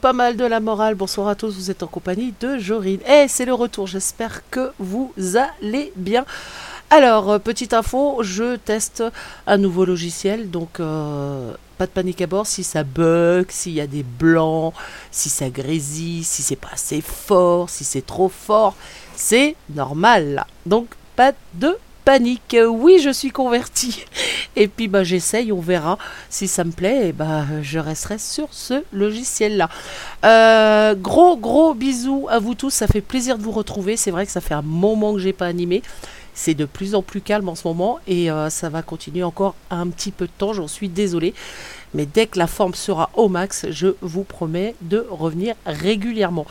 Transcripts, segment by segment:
pas mal de la morale. Bonsoir à tous, vous êtes en compagnie de Jorine. Eh, c'est le retour, j'espère que vous allez bien. Alors, euh, petite info, je teste un nouveau logiciel, donc euh, pas de panique à bord si ça bug, s'il y a des blancs, si ça grésille, si c'est pas assez fort, si c'est trop fort, c'est normal. Donc, pas de panique. Oui, je suis converti. Et puis, bah, j'essaye, on verra. Si ça me plaît, et bah, je resterai sur ce logiciel-là. Euh, gros, gros bisous à vous tous. Ça fait plaisir de vous retrouver. C'est vrai que ça fait un moment que j'ai pas animé. C'est de plus en plus calme en ce moment et euh, ça va continuer encore un petit peu de temps. J'en suis désolée. Mais dès que la forme sera au max, je vous promets de revenir régulièrement.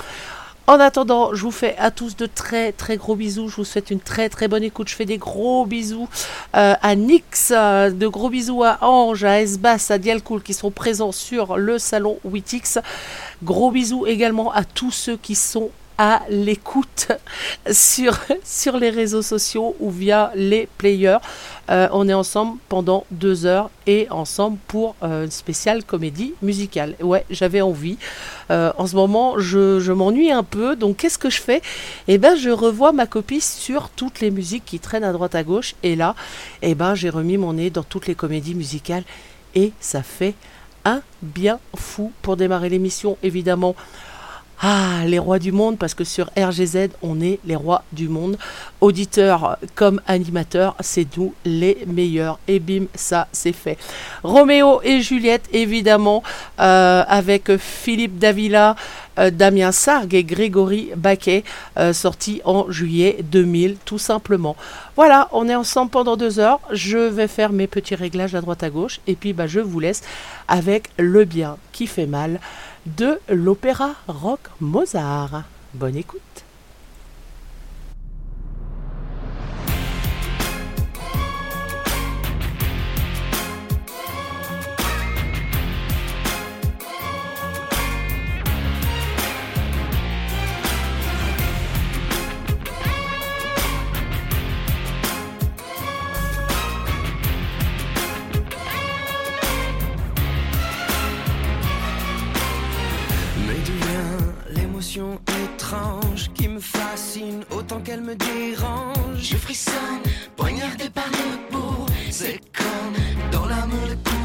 En attendant, je vous fais à tous de très très gros bisous. Je vous souhaite une très très bonne écoute. Je fais des gros bisous euh, à Nix, euh, de gros bisous à Ange, à Esbas, à Dialcool qui sont présents sur le salon Witix. Gros bisous également à tous ceux qui sont à l'écoute sur, sur les réseaux sociaux ou via les players. Euh, on est ensemble pendant deux heures et ensemble pour euh, une spéciale comédie musicale. Ouais, j'avais envie. Euh, en ce moment, je, m'ennuie un peu, donc qu'est-ce que je fais? Eh ben, je revois ma copie sur toutes les musiques qui traînent à droite à gauche. Et là, eh ben, j'ai remis mon nez dans toutes les comédies musicales et ça fait un bien fou pour démarrer l'émission, évidemment. Ah, les rois du monde, parce que sur RGZ, on est les rois du monde. Auditeurs comme animateurs, c'est nous les meilleurs. Et bim, ça, c'est fait. Roméo et Juliette, évidemment, euh, avec Philippe Davila, euh, Damien Sargue et Grégory Baquet, euh, sorti en juillet 2000, tout simplement. Voilà, on est ensemble pendant deux heures. Je vais faire mes petits réglages à droite à gauche. Et puis, bah, je vous laisse avec le bien qui fait mal de l'opéra rock Mozart. Bonne écoute. Autant qu'elle me dérange. Je frissonne, poignardé par le peau C'est comme dans l'amour le couteau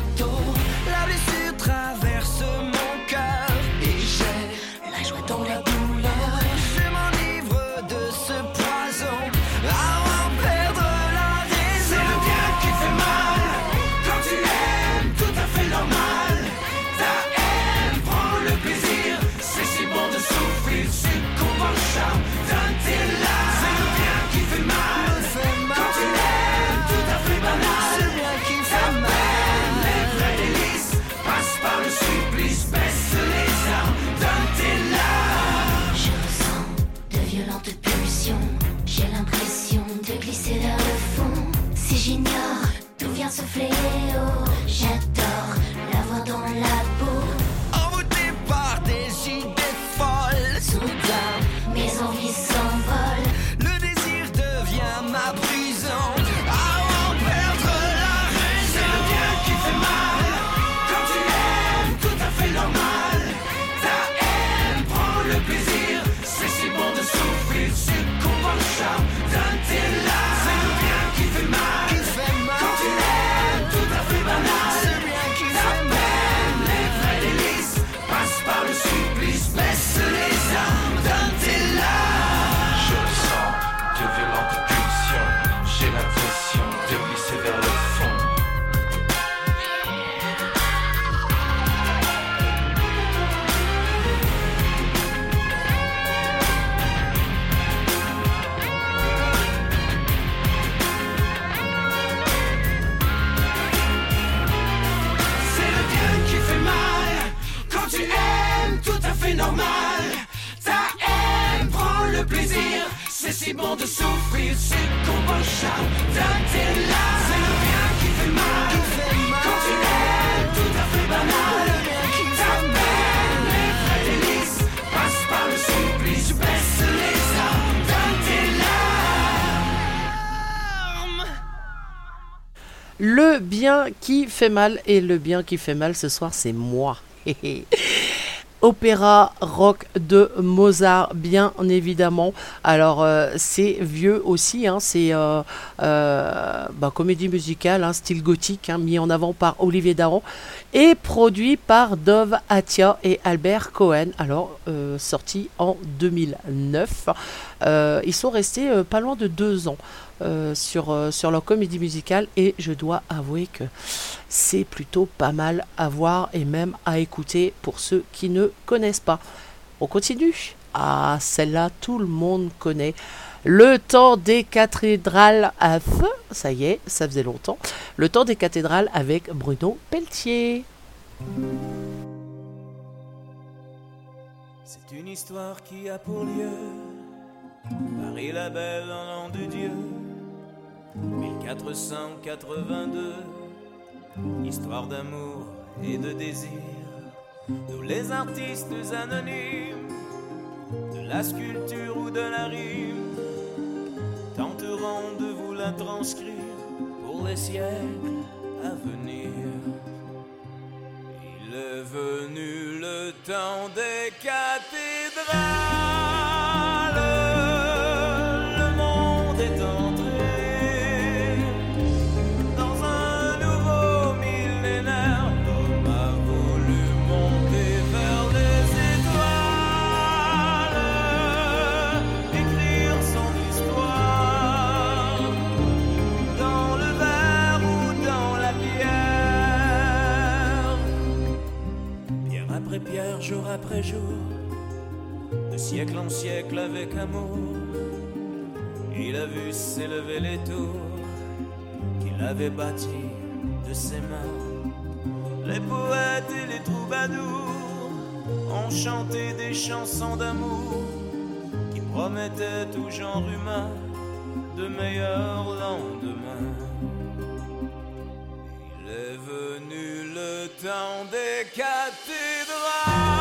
qui fait mal et le bien qui fait mal ce soir, c'est moi. Opéra rock de Mozart, bien évidemment. Alors euh, c'est vieux aussi, hein, c'est euh, euh, bah, comédie musicale, hein, style gothique, hein, mis en avant par Olivier Daron et produit par Dove Atia et Albert Cohen. Alors euh, sorti en 2009. Euh, ils sont restés pas loin de deux ans euh, sur, euh, sur leur comédie musicale et je dois avouer que c'est plutôt pas mal à voir et même à écouter pour ceux qui ne connaissent pas. On continue. Ah, celle-là, tout le monde connaît. Le temps des cathédrales à feu, ça y est, ça faisait longtemps. Le temps des cathédrales avec Bruno Pelletier. C'est une histoire qui a pour lieu Paris la belle en Dieu 1482 Histoire d'amour et de désir Nous les artistes anonymes De la sculpture ou de la rime Tenterons de vous la transcrire Pour les siècles à venir il est venu le temps des cathédrales. De siècle en siècle avec amour, il a vu s'élever les tours qu'il avait bâties de ses mains. Les poètes et les troubadours ont chanté des chansons d'amour promettait tout genre humain de meilleurs lendemains. Il est venu le temps des cathédrales.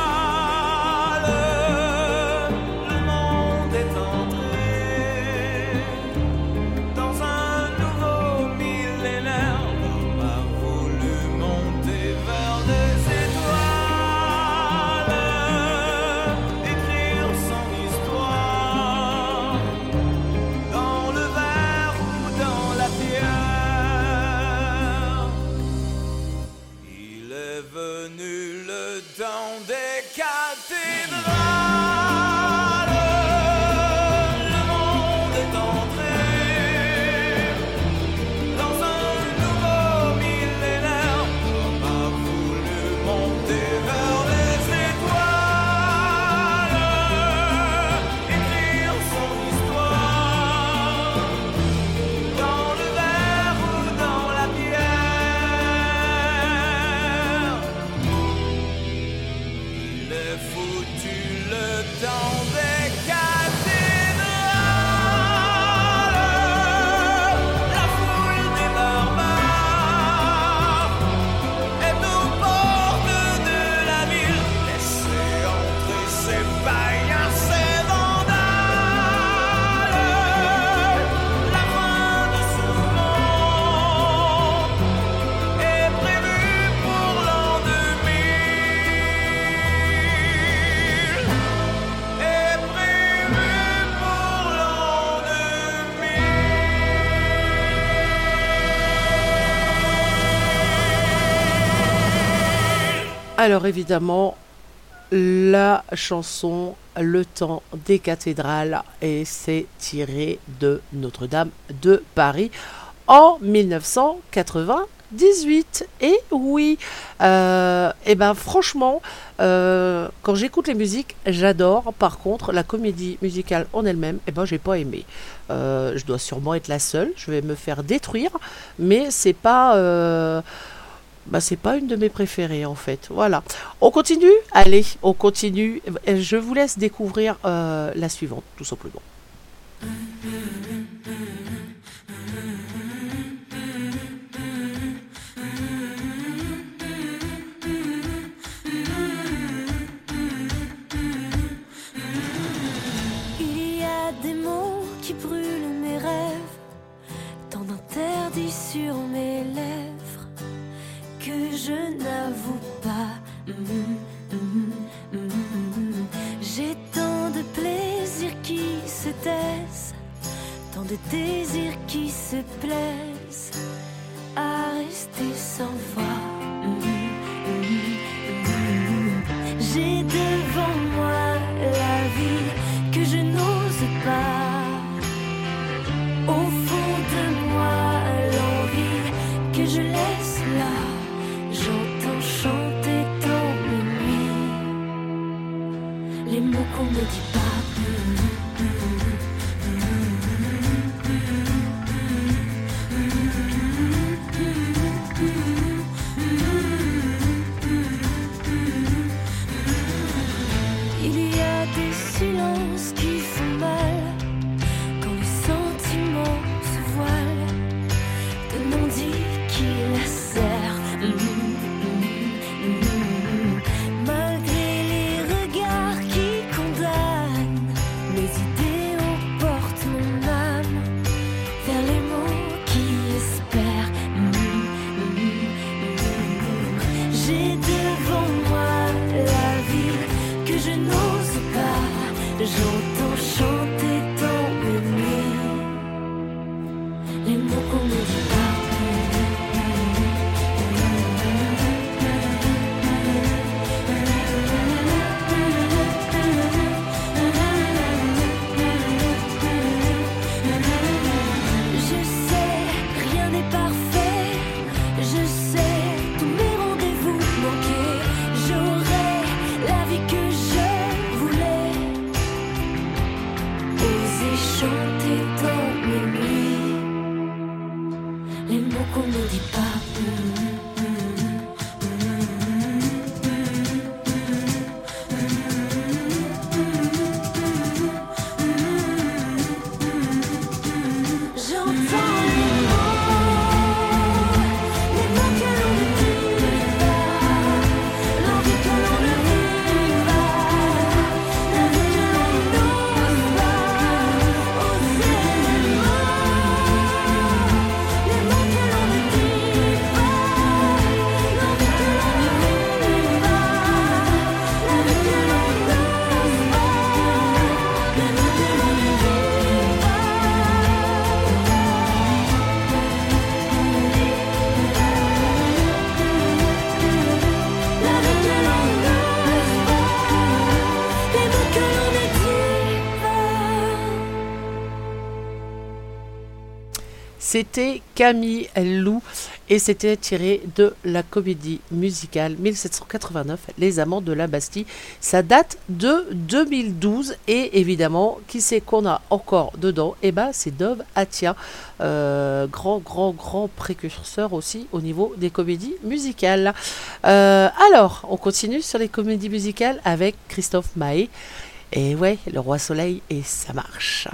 Alors évidemment, la chanson Le temps des cathédrales et c'est tiré de Notre-Dame de Paris en 1998. Et oui, euh, et ben franchement, euh, quand j'écoute les musiques, j'adore. Par contre, la comédie musicale en elle-même, et ben j'ai pas aimé. Euh, je dois sûrement être la seule. Je vais me faire détruire, mais c'est pas. Bah, c'est pas une de mes préférées en fait. Voilà. On continue? Allez, on continue. Euh, Je vous laisse découvrir euh, la suivante, tout simplement. Il y a des mots qui brûlent mes rêves, tant d'interdits sur mes lèvres que je n'avoue pas. Mhm, mhm, mhm. J'ai tant de plaisirs qui se taisent, tant de désirs qui se plaisent à rester sans voix. J'ai devant moi la vie que je n'ose pas. Au C'était Camille Lou et c'était tiré de la comédie musicale 1789 Les Amants de la Bastille. Ça date de 2012 et évidemment, qui c'est qu'on a encore dedans? Eh ben, c'est Dove Atia, euh, grand, grand, grand précurseur aussi au niveau des comédies musicales. Euh, alors, on continue sur les comédies musicales avec Christophe Maé. Et ouais, Le Roi Soleil et ça marche.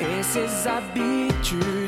Et ses habitudes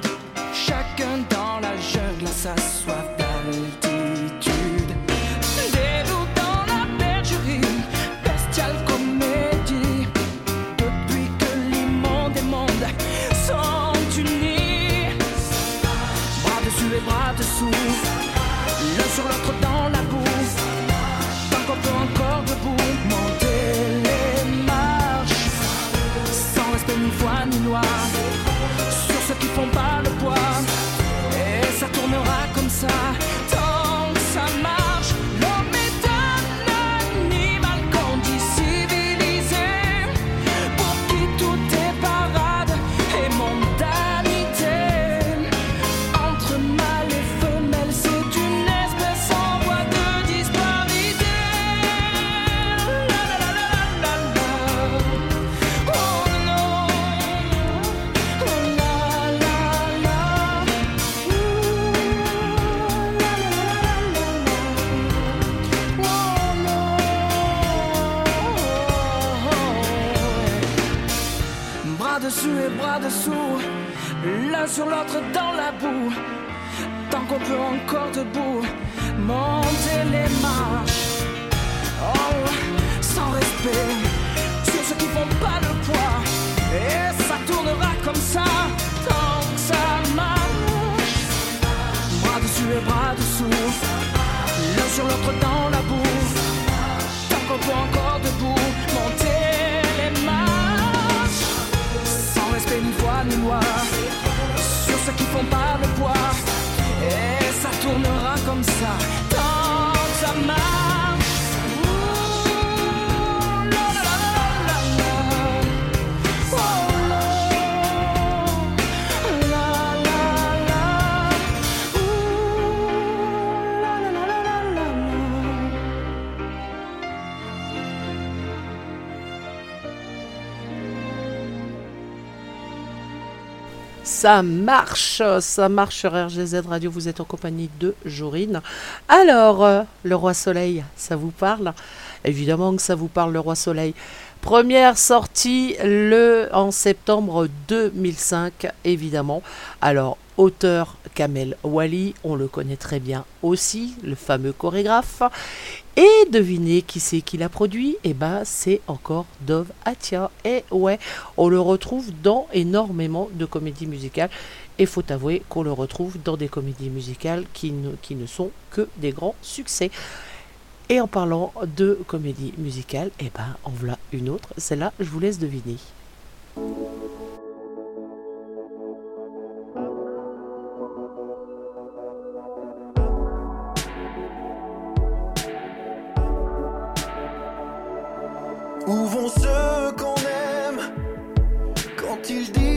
Ça marche, ça marche sur RGZ Radio, vous êtes en compagnie de Jorine. Alors, euh, le roi soleil, ça vous parle? Évidemment que ça vous parle, le roi soleil. Première sortie le en septembre 2005, évidemment. Alors, auteur Kamel Wally, on le connaît très bien aussi, le fameux chorégraphe. Et devinez qui c'est qui l'a produit? Eh ben, c'est encore Dove Atia. Et ouais, on le retrouve dans énormément de comédies musicales. Et faut avouer qu'on le retrouve dans des comédies musicales qui ne, sont que des grands succès. Et en parlant de comédie musicale, eh ben, en voilà une autre. Celle-là, je vous laisse deviner. Où vont ceux qu'on aime quand ils disparaissent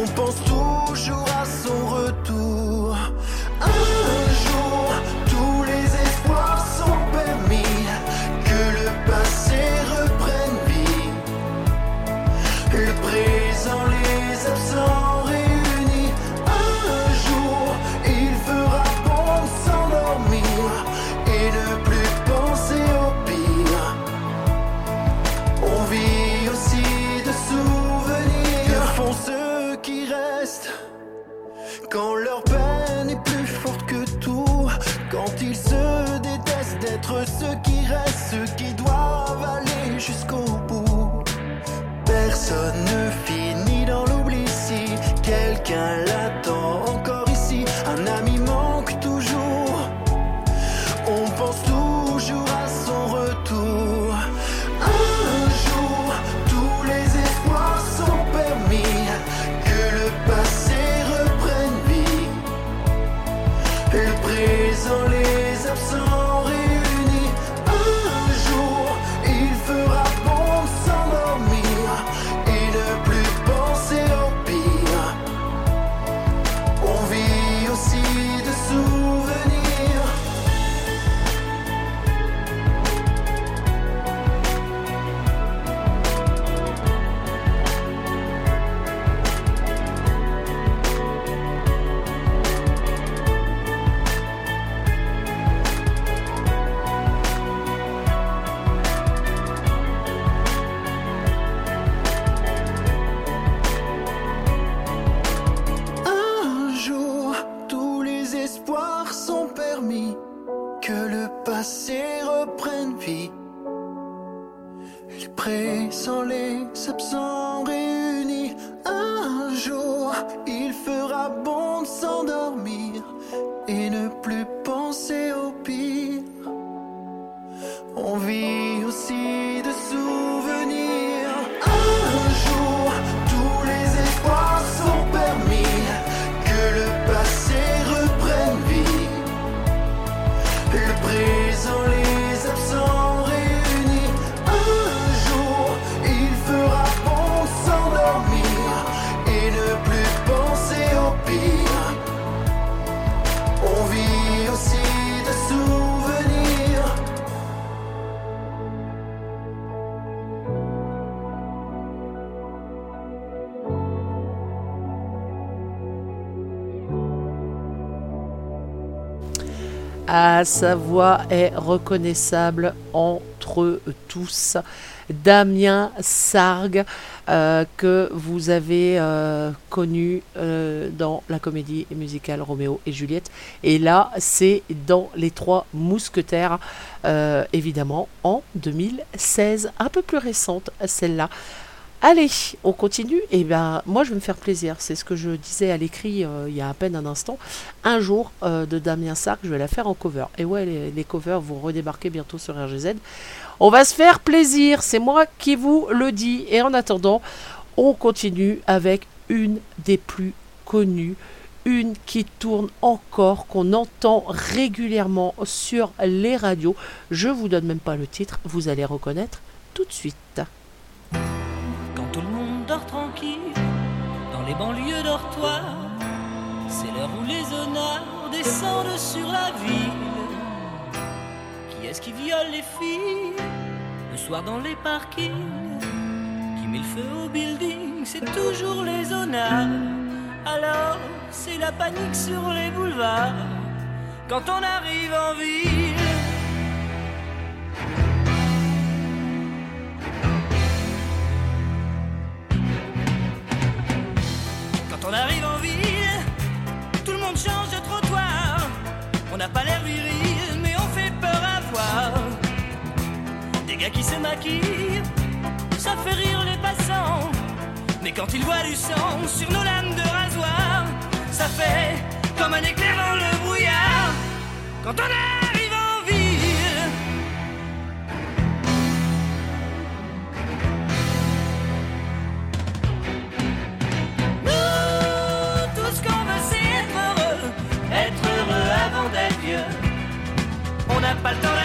récompense Ah, sa voix est reconnaissable entre tous. Damien Sargue, euh, que vous avez euh, connu euh, dans la comédie musicale Roméo et Juliette. Et là, c'est dans Les Trois Mousquetaires, évidemment, en 2016. Un peu plus récente, celle-là. Allez, on continue. Et ben, moi, je vais me faire plaisir. C'est ce que je disais à l'écrit euh, il y a à peine un instant. Un jour euh, de Damien Sark, je vais la faire en cover. Et ouais, les, covers vont redébarquer bientôt sur RGZ. On va se faire plaisir. C'est moi qui vous le dis. Et en attendant, on continue avec une des plus connues. Une qui tourne encore, qu'on entend régulièrement sur les radios. Je vous donne même pas le titre, vous allez reconnaître tout de suite. Les banlieues dortoirs, c'est l'heure où les honneurs descendent sur la ville. Qui est-ce qui viole les filles le soir dans les parkings? Qui met le feu au building, c'est toujours les honneurs. Alors, c'est la panique sur les boulevards quand on arrive en ville. Qui se maquillent, ça fait rire les passants. Mais quand ils voient du sang sur nos lames de rasoir, ça fait comme un éclair dans le brouillard. Quand on arrive en ville, Nous, tout ce qu'on veut, c'est être heureux. Être heureux avant d'être vieux. On n'a pas le temps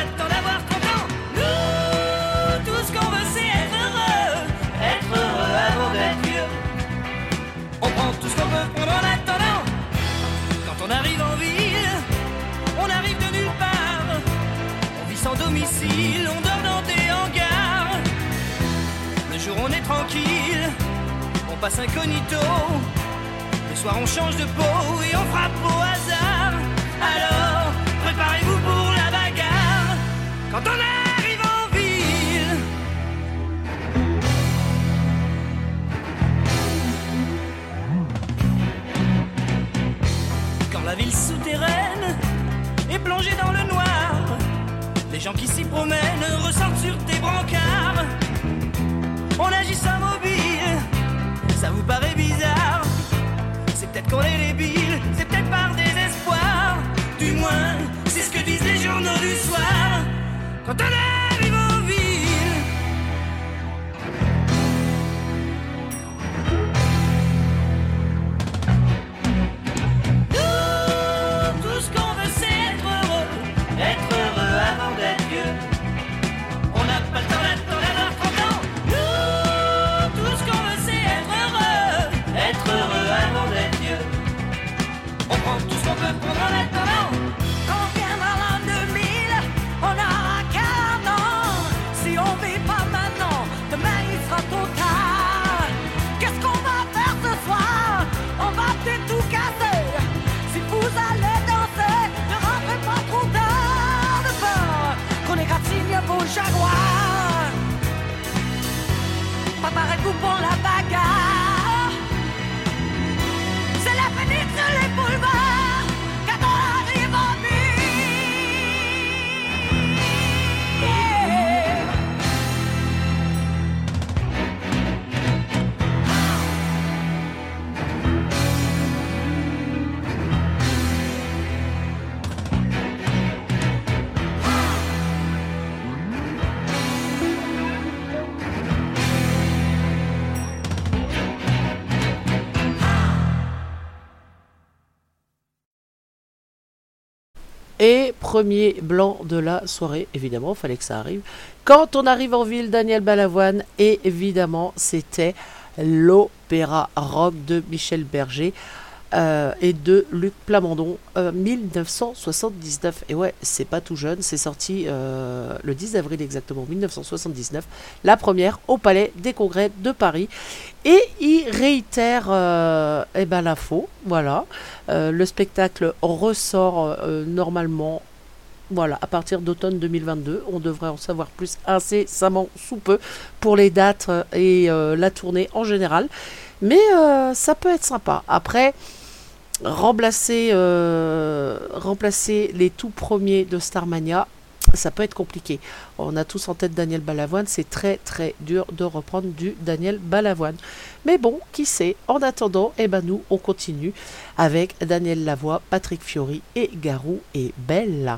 on dort dans des hangars. Le jour, on est tranquille on passe incognito. Le soir, on change de peau et on frappe au hasard. Alors, préparez-vous pour la bagarre. Quand on arrive en ville, quand la ville souterraine est plongée dans le noir, les gens qui s'y promènent ressortent sur tes brancards. On agit sans mobile, ça vous paraît bizarre. C'est peut-être qu'on est débile, c'est peut-être par désespoir. Du moins, c'est ce que disent les journaux du soir. Quand on a Préparez-vous pour la Et premier blanc de la soirée, évidemment, fallait que ça arrive. Quand on arrive en ville, Daniel Balavoine, évidemment, c'était l'opéra rock de Michel Berger euh, et de Luc Plamondon, euh, 1979. Et ouais, c'est pas tout jeune, c'est sorti euh, le 10 avril exactement, 1979, la première au Palais des Congrès de Paris. Et il réitère euh, eh ben, l'info, voilà. Euh, le spectacle ressort euh, normalement voilà, à partir d'automne 2022. On devrait en savoir plus incessamment sous peu pour les dates euh, et euh, la tournée en général. Mais euh, ça peut être sympa. Après, remplacer, euh, remplacer les tout premiers de Starmania, ça peut être compliqué. On a tous en tête Daniel Balavoine, c'est très très dur de reprendre du Daniel Balavoine. Mais bon, qui sait? En attendant, eh ben nous, on continue avec Daniel Lavoie, Patrick Fiori et Garou et. Belle,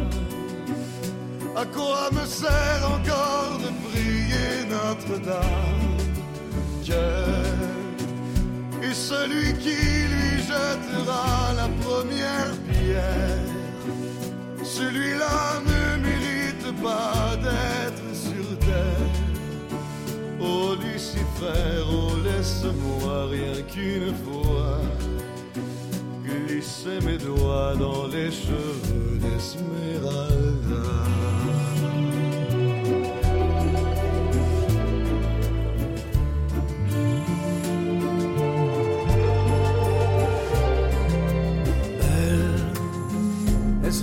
À quoi me sert encore de prier Notre-Dame? Quel est celui qui lui jettera la première pierre Celui-là ne mérite pas d'être sur terre. Oh Lucifer, oh laisse-moi rien qu'une fois glisser mes doigts dans les cheveux d'Esmeralda.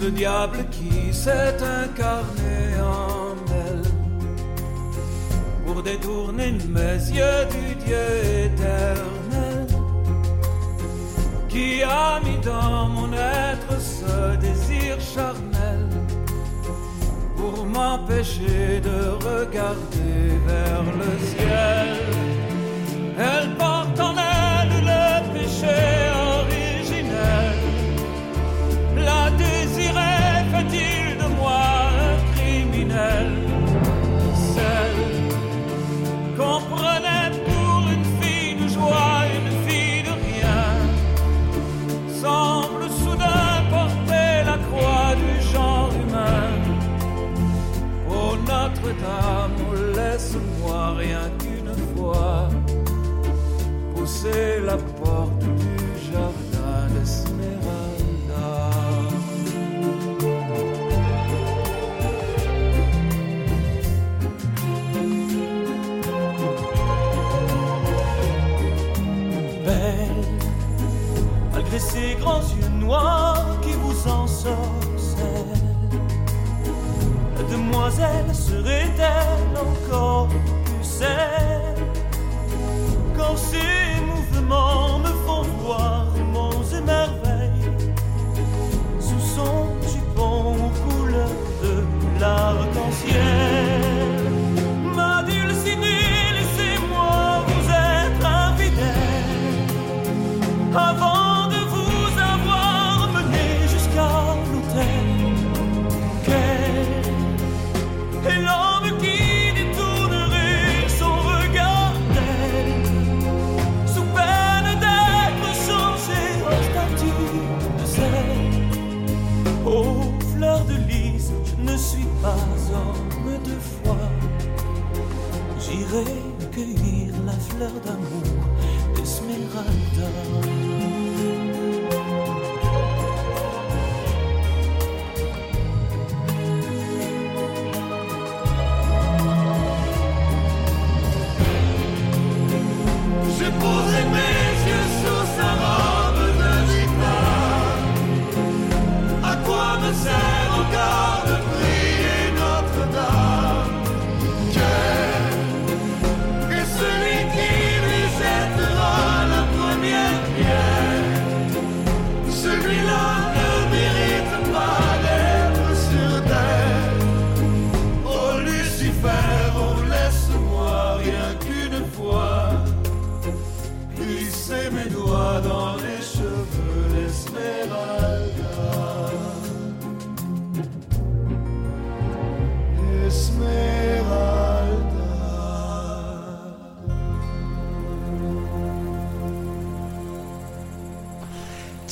Le diable qui s'est incarné en elle? Pour détourner mes yeux du Dieu éternel qui a mis dans mon être ce désir charnel pour m'empêcher de regarder vers le ciel? Elle porte en elle le péché. La désirait, fait-il de moi un criminel? Celle qu'on prenait pour une fille de joie, une fille de rien, semble soudain porter la croix du genre humain. Oh Notre-Dame, laisse-moi rien qu'une fois noir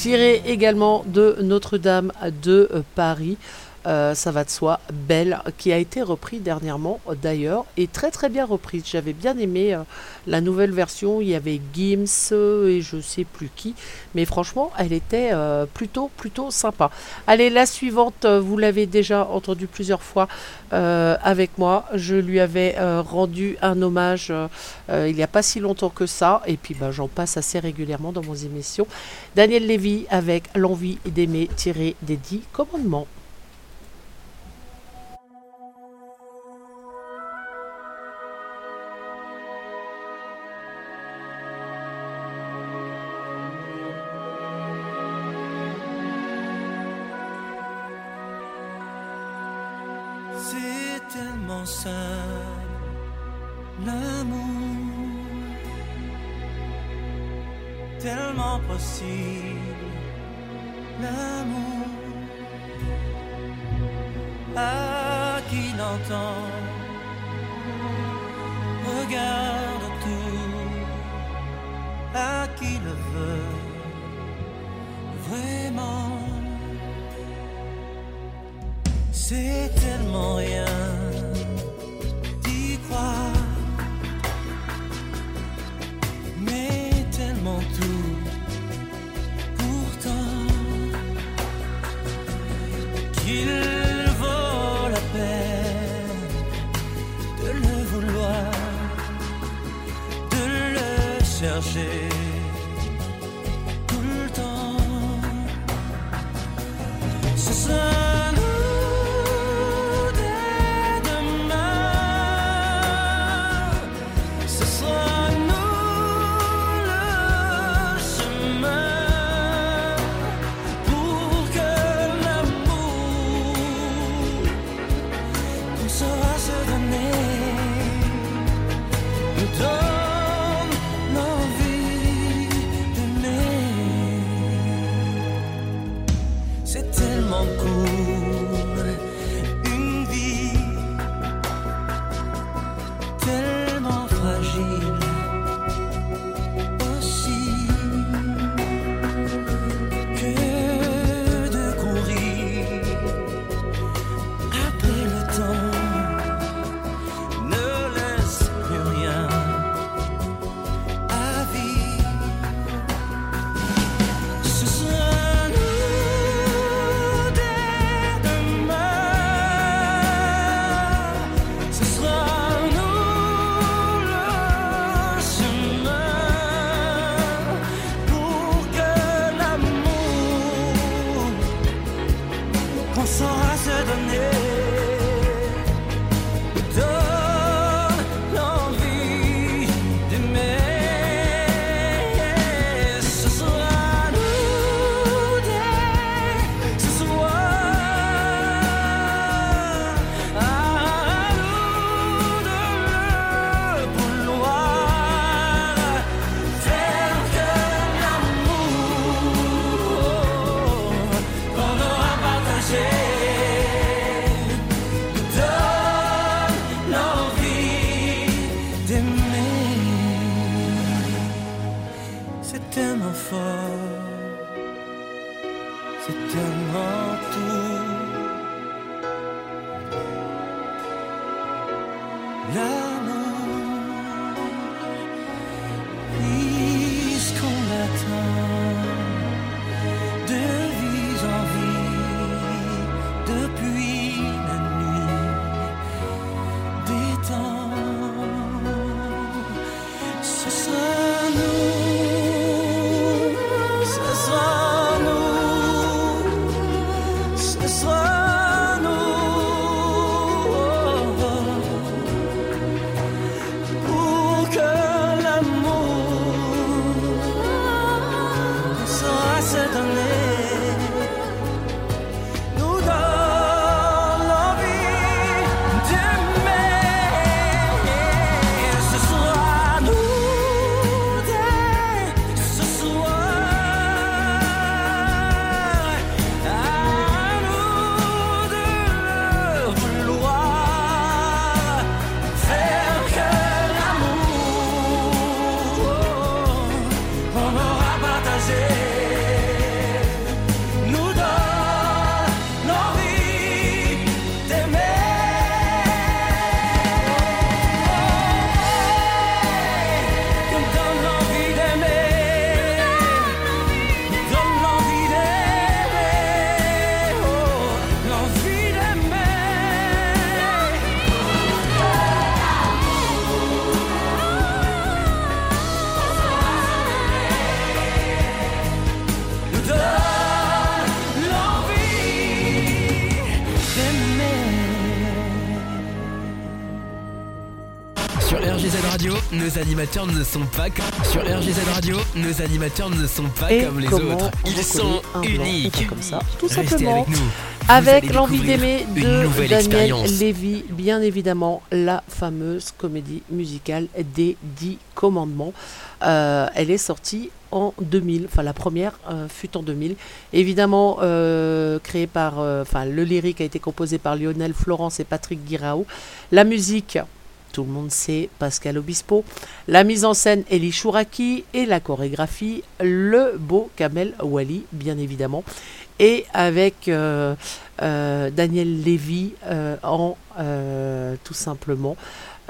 Tiré également de Notre-Dame de euh, Paris. Euh, ça va de soi, Belle, qui a été repris dernièrement d'ailleurs, et très très bien reprise. J'avais bien aimé euh, la nouvelle version, il y avait Gims euh, et je sais plus qui, mais franchement, elle était euh, plutôt plutôt sympa. Allez, la suivante, vous l'avez déjà entendue plusieurs fois avec moi. Je lui avais rendu un hommage il n'y a pas si longtemps que ça, et puis bah, j'en passe assez régulièrement dans mes émissions. Daniel Lévy avec L'envie d'aimer tiré des dix commandements. L'amour. À qui l'entend, regarde tout, à qui le veut, vraiment. C'est tellement rien chercher animateurs ne sont pas comme... Sur RGZ Radio, nos animateurs ne sont pas Et comme les autres. Ils sont uniques. comme ça, tout Restez simplement. avec nous. Vous Avec l'envie d'aimer de Daniel. Lévy, bien évidemment la fameuse comédie musicale des Dix Commandements. Euh, elle est sortie en 2000, enfin la première euh, fut en 2000. Évidemment euh, créée par, enfin le lyrique a été composé par Lionel Florence et Patrick Guirao. La musique, tout le monde sait, Pascal Obispo. La mise en scène, Elie Chouraki. Et la chorégraphie, le beau Kamel Wally, bien évidemment. Et avec euh, euh, Daniel Lévy euh, en tout simplement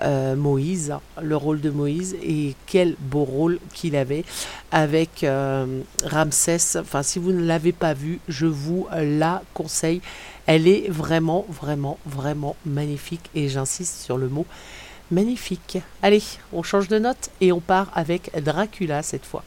Moïse, le rôle de Moïse. Et quel beau rôle qu'il avait avec Ramsès. Enfin, si vous ne l'avez pas vu, je vous la conseille. Elle est vraiment, vraiment, vraiment magnifique. Et j'insiste sur le mot magnifique. Allez, on change de note et on part avec Dracula cette fois.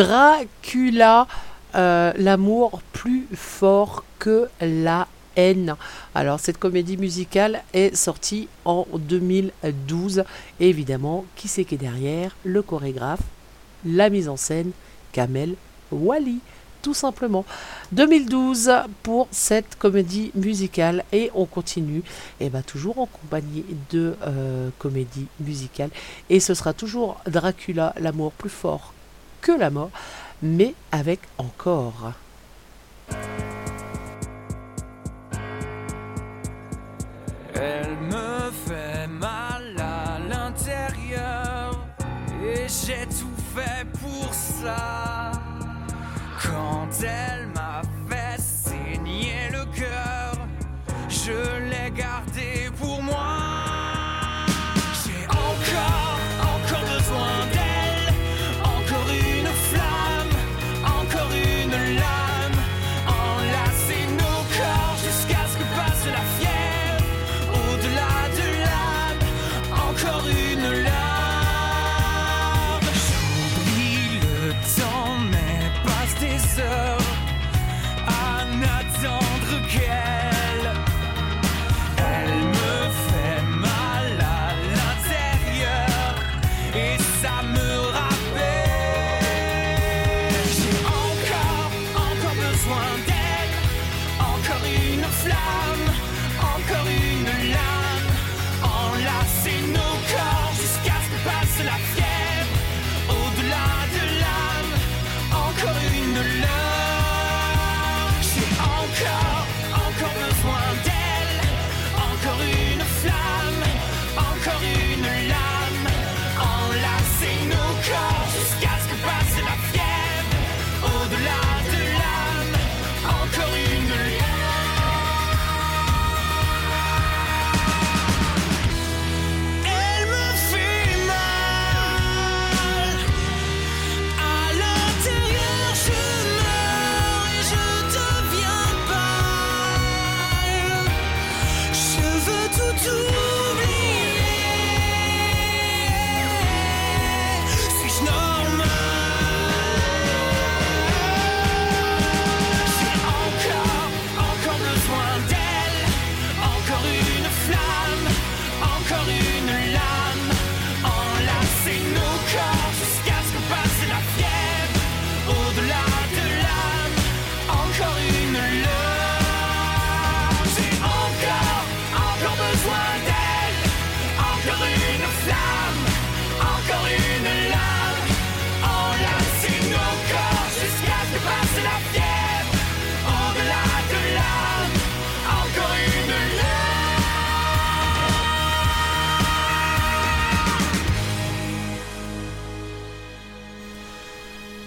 Dracula, euh, l'amour plus fort que la haine. Alors cette comédie musicale est sortie en 2012. Et évidemment, qui c'est qui est derrière? Le chorégraphe, la mise en scène, Kamel Wally tout simplement. 2012 pour cette comédie musicale et on continue et ben toujours en compagnie de euh, comédie musicale et ce sera toujours Dracula l'amour plus fort que la mort mais avec encore Elle me fait mal à l'intérieur et j'ai tout fait pour ça. Quand elle m'a fait saigner le cœur, je l'ai gardé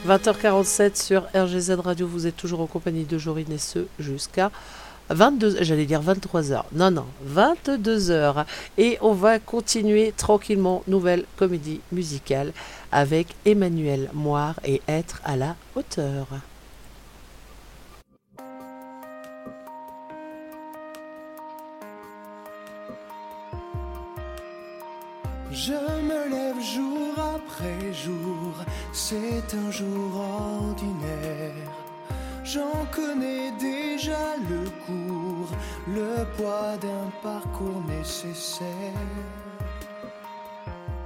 20h47 sur RGZ Radio, vous êtes toujours en compagnie de Jorine et ce jusqu'à 22, j'allais dire 23h. Non, non, 22h. Et on va continuer tranquillement, nouvelle comédie musicale avec Emmanuel Moire et Être à la hauteur. Je me lève jour après jour, c'est un jour ordinaire. J'en connais déjà le cours, le poids d'un parcours nécessaire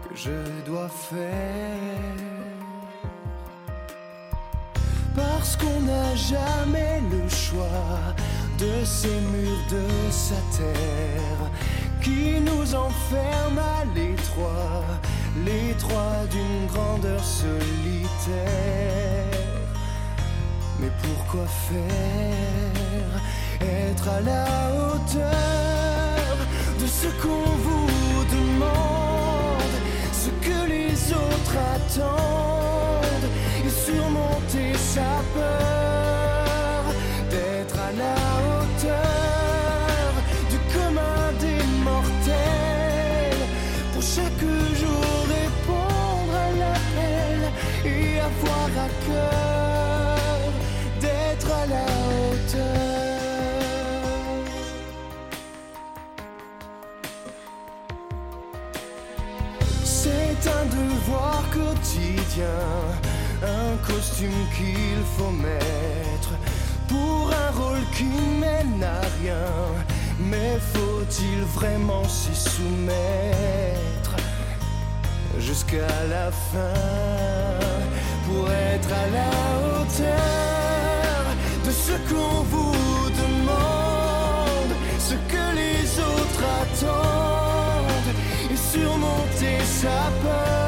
que je dois faire. Parce qu'on n'a jamais le choix de ces murs de sa terre qui nous enferment à l'étroit, l'étroit d'une grandeur solitaire. Mais pourquoi faire? Être à la hauteur de ce qu'on vous demande, ce que les autres attendent. Et surmonter sa peur Un costume qu'il faut mettre pour un rôle qui mène à rien. Mais faut-il vraiment s'y soumettre jusqu'à la fin pour être à la hauteur de ce qu'on vous demande, ce que les autres attendent et surmonter sa peur?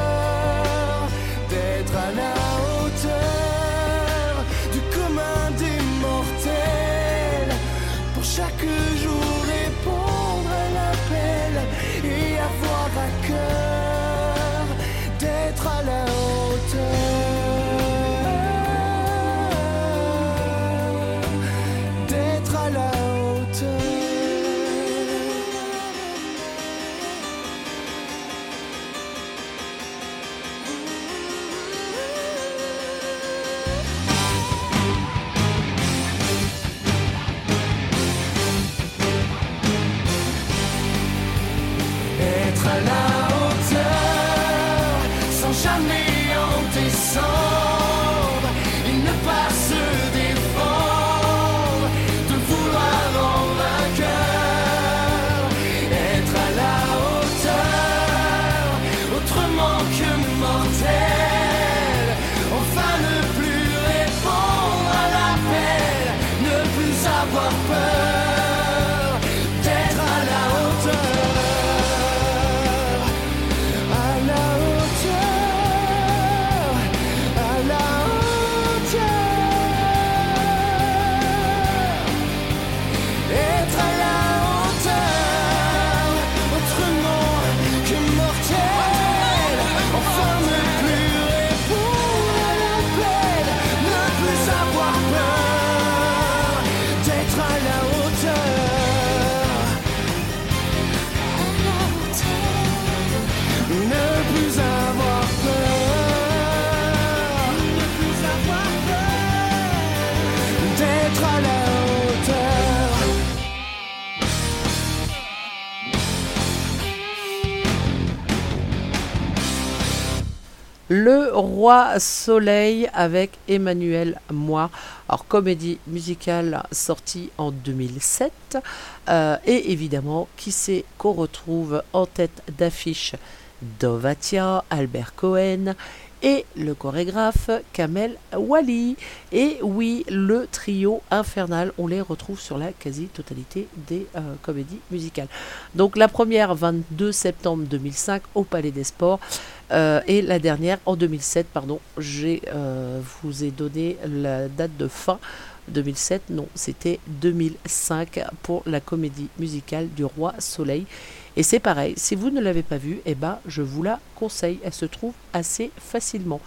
En Le Roi Soleil avec Emmanuel Moir. Alors, comédie musicale sortie en 2007. Euh, et évidemment, qui c'est qu'on retrouve en tête d'affiche? Dovatia, Albert Cohen et le chorégraphe Kamel Wally. Et oui, le trio infernal, on les retrouve sur la quasi-totalité des euh, comédies musicales. Donc la première, 22 septembre 2005, au Palais des Sports. Euh, et la dernière, en 2007, pardon, j'ai euh, vous ai donné la date de fin 2007, non, c'était 2005 pour la comédie musicale du Roi Soleil. Et c'est pareil, si vous ne l'avez pas vue, eh ben, je vous la conseille, elle se trouve assez facilement.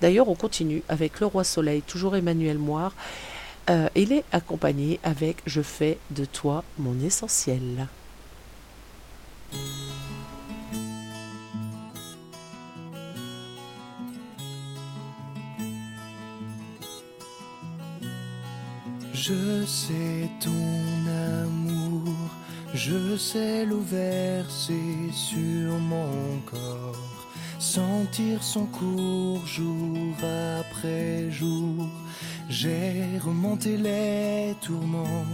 D'ailleurs, on continue avec le Roi Soleil, toujours Emmanuel Moire. Euh, il est accompagné avec Je fais de toi mon essentiel. Je sais ton amour, je sais l'eau versée sur mon corps, sentir son cours jour après jour. J'ai remonté les tourments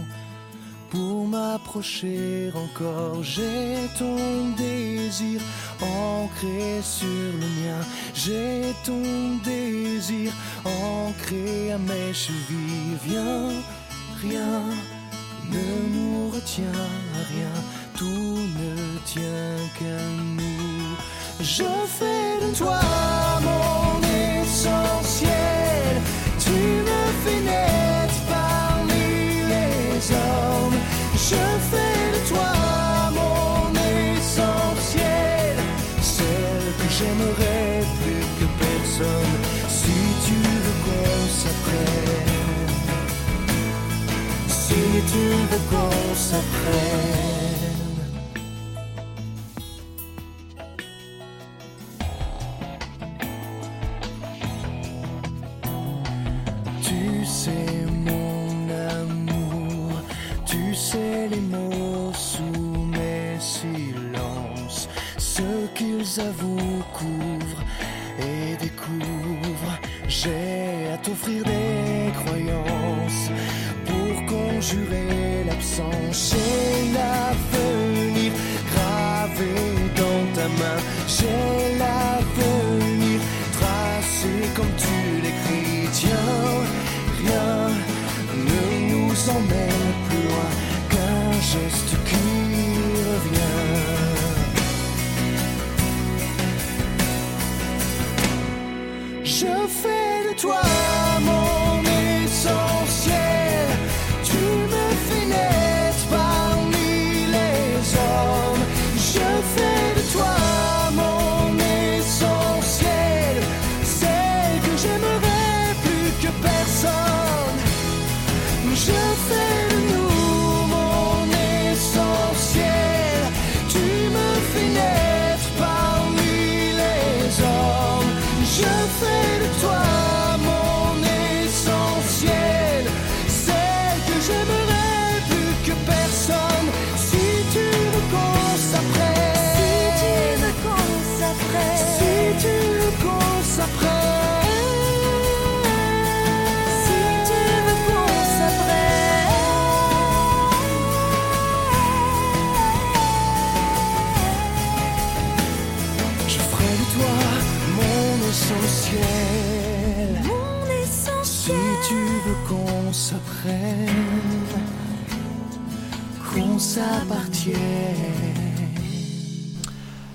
pour m'approcher encore. J'ai ton désir ancré sur le mien. J'ai ton désir ancré à mes chevilles. Viens, rien ne nous retient à rien. Tout ne tient qu'à nous. Je fais de toi mon essentiel. Tu me fais naître j'aimerais plus que personne. Si tu veux qu'on s'apprenne. Si tu veux qu'on s'apprenne. Tu sais mon amour, tu sais les mots qu'ils avouent couvrent et découvrent. J'ai t'offrir des croyances pour conjurer l'absence. J'ai l'avenir toi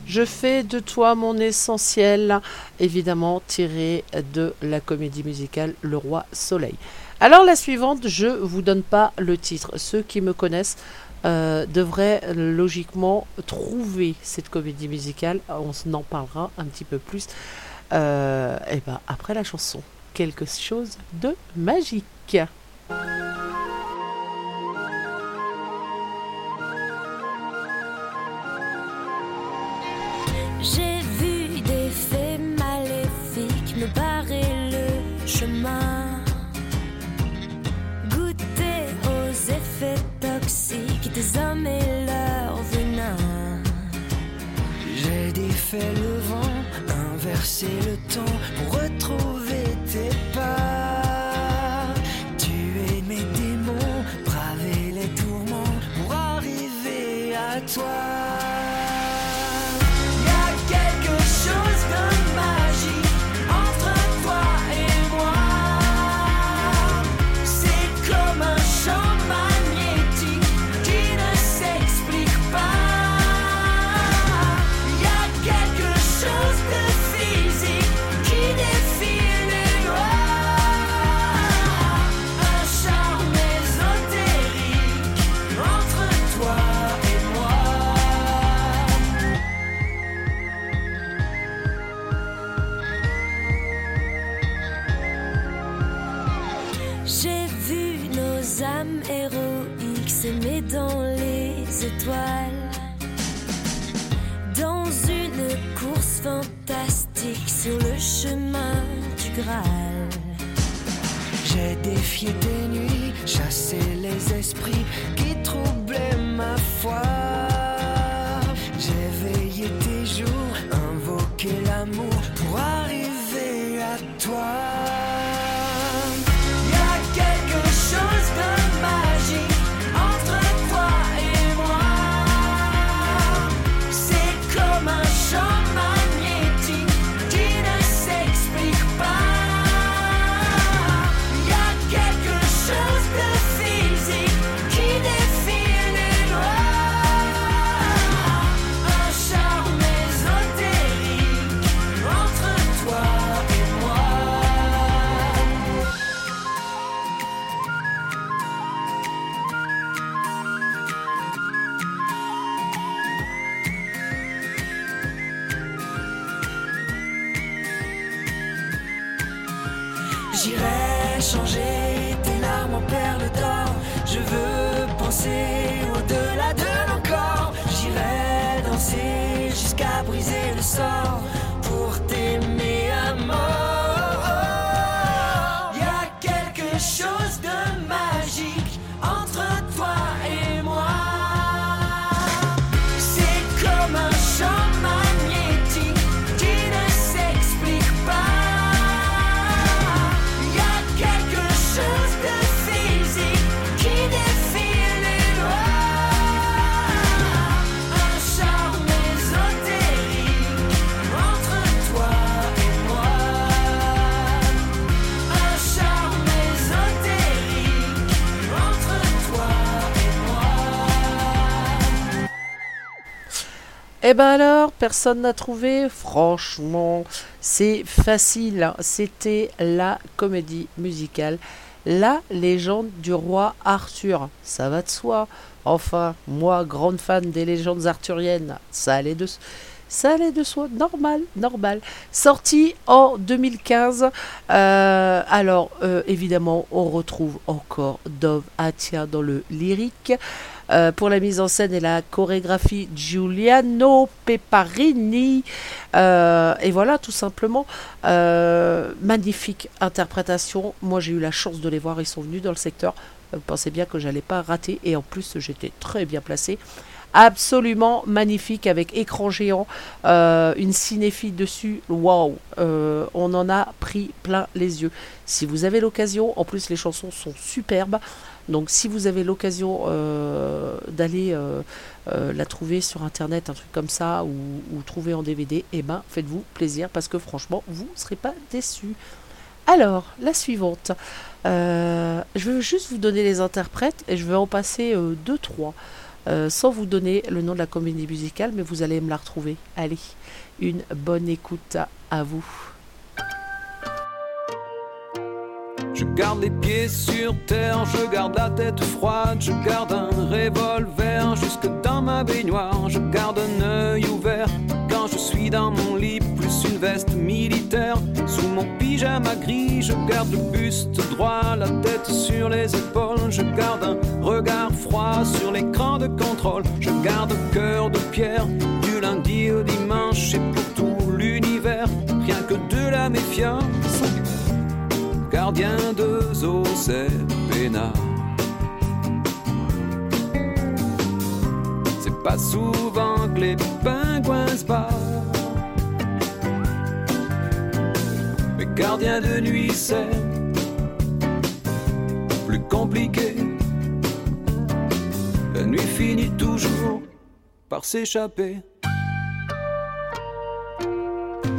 Je fais de toi mon essentiel, évidemment tiré de la comédie musicale Le Roi Soleil. Alors la suivante, je vous donne pas le titre. Ceux qui me connaissent euh, devraient logiquement trouver cette comédie musicale. On en parlera un petit peu plus. Euh, et ben après la chanson, quelque chose de magique. J'ai vu des fées maléfiques me barrer le chemin. Goûter aux effets toxiques des hommes et leur venin. J'ai défait le vent, inversé le temps pour retrouver tes pas. Tuer mes démons, braver les tourments pour arriver à toi. S'aimer dans les étoiles. Dans une course fantastique sur le chemin du Graal. J'ai défié tes nuits, chassé les esprits qui troublaient ma foi. Eh ben alors, personne n'a trouvé Franchement, c'est facile. C'était la comédie musicale La légende du roi Arthur. Ça va de soi. Enfin, moi, grande fan des légendes arthuriennes, ça allait de, ça allait de soi. Normal, normal. Sorti en 2015. Euh, alors, euh, évidemment, on retrouve encore Dove Atia dans le lyrique. Euh, pour la mise en scène et la chorégraphie, Giuliano Peparini. Euh, et voilà, tout simplement, euh, magnifique interprétation. Moi, j'ai eu la chance de les voir. Ils sont venus dans le secteur. Vous pensez bien que j'allais pas rater. Et en plus, j'étais très bien placé. Absolument magnifique avec écran géant, une cinéphile dessus. Waouh, on en a pris plein les yeux. Si vous avez l'occasion, en plus les chansons sont superbes. Donc si vous avez l'occasion euh, d'aller euh, euh, la trouver sur internet, un truc comme ça, ou, ou trouver en DVD, eh ben faites-vous plaisir parce que franchement, vous ne serez pas déçus. Alors, la suivante. Je vais juste vous donner les interprètes et je vais en passer euh, deux, trois. Euh, sans vous donner le nom de la comédie musicale, mais vous allez me la retrouver. Allez, une bonne écoute à vous. Je garde les pieds sur terre, je garde la tête froide, je garde un revolver jusque dans ma baignoire, je garde un œil ouvert quand je suis dans mon lit, plus une veste militaire. Sous mon pyjama gris, je garde le buste droit, la tête sur les épaules, je garde un regard froid sur l'écran de contrôle, je garde un cœur de pierre du lundi au dimanche et pour tout l'univers, rien que de la méfiance gardien de Zosepena. C'est pas souvent que les pingouins se. Mais gardien de nuit, c'est plus compliqué. La nuit finit toujours par s'échapper.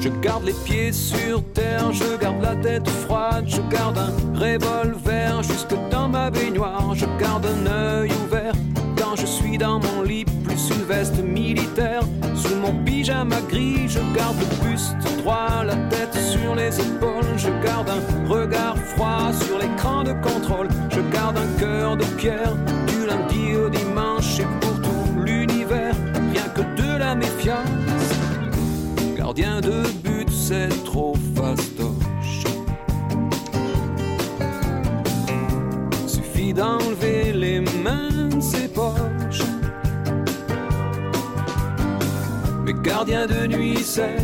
Je garde les pieds sur terre, je garde la tête froide, je garde un revolver jusque dans ma baignoire, je garde un œil ouvert quand je suis dans mon lit, plus une veste militaire. Sous mon pyjama gris, je garde le buste droit, la tête sur les épaules, je garde un regard froid sur l'écran de contrôle, je garde un cœur de pierre du lundi au dimanche et pour tout l'univers, rien que de la méfiance gardien de but, c'est trop fastoche. Suffit d'enlever les mains de ses poches. Mais gardien de nuit, c'est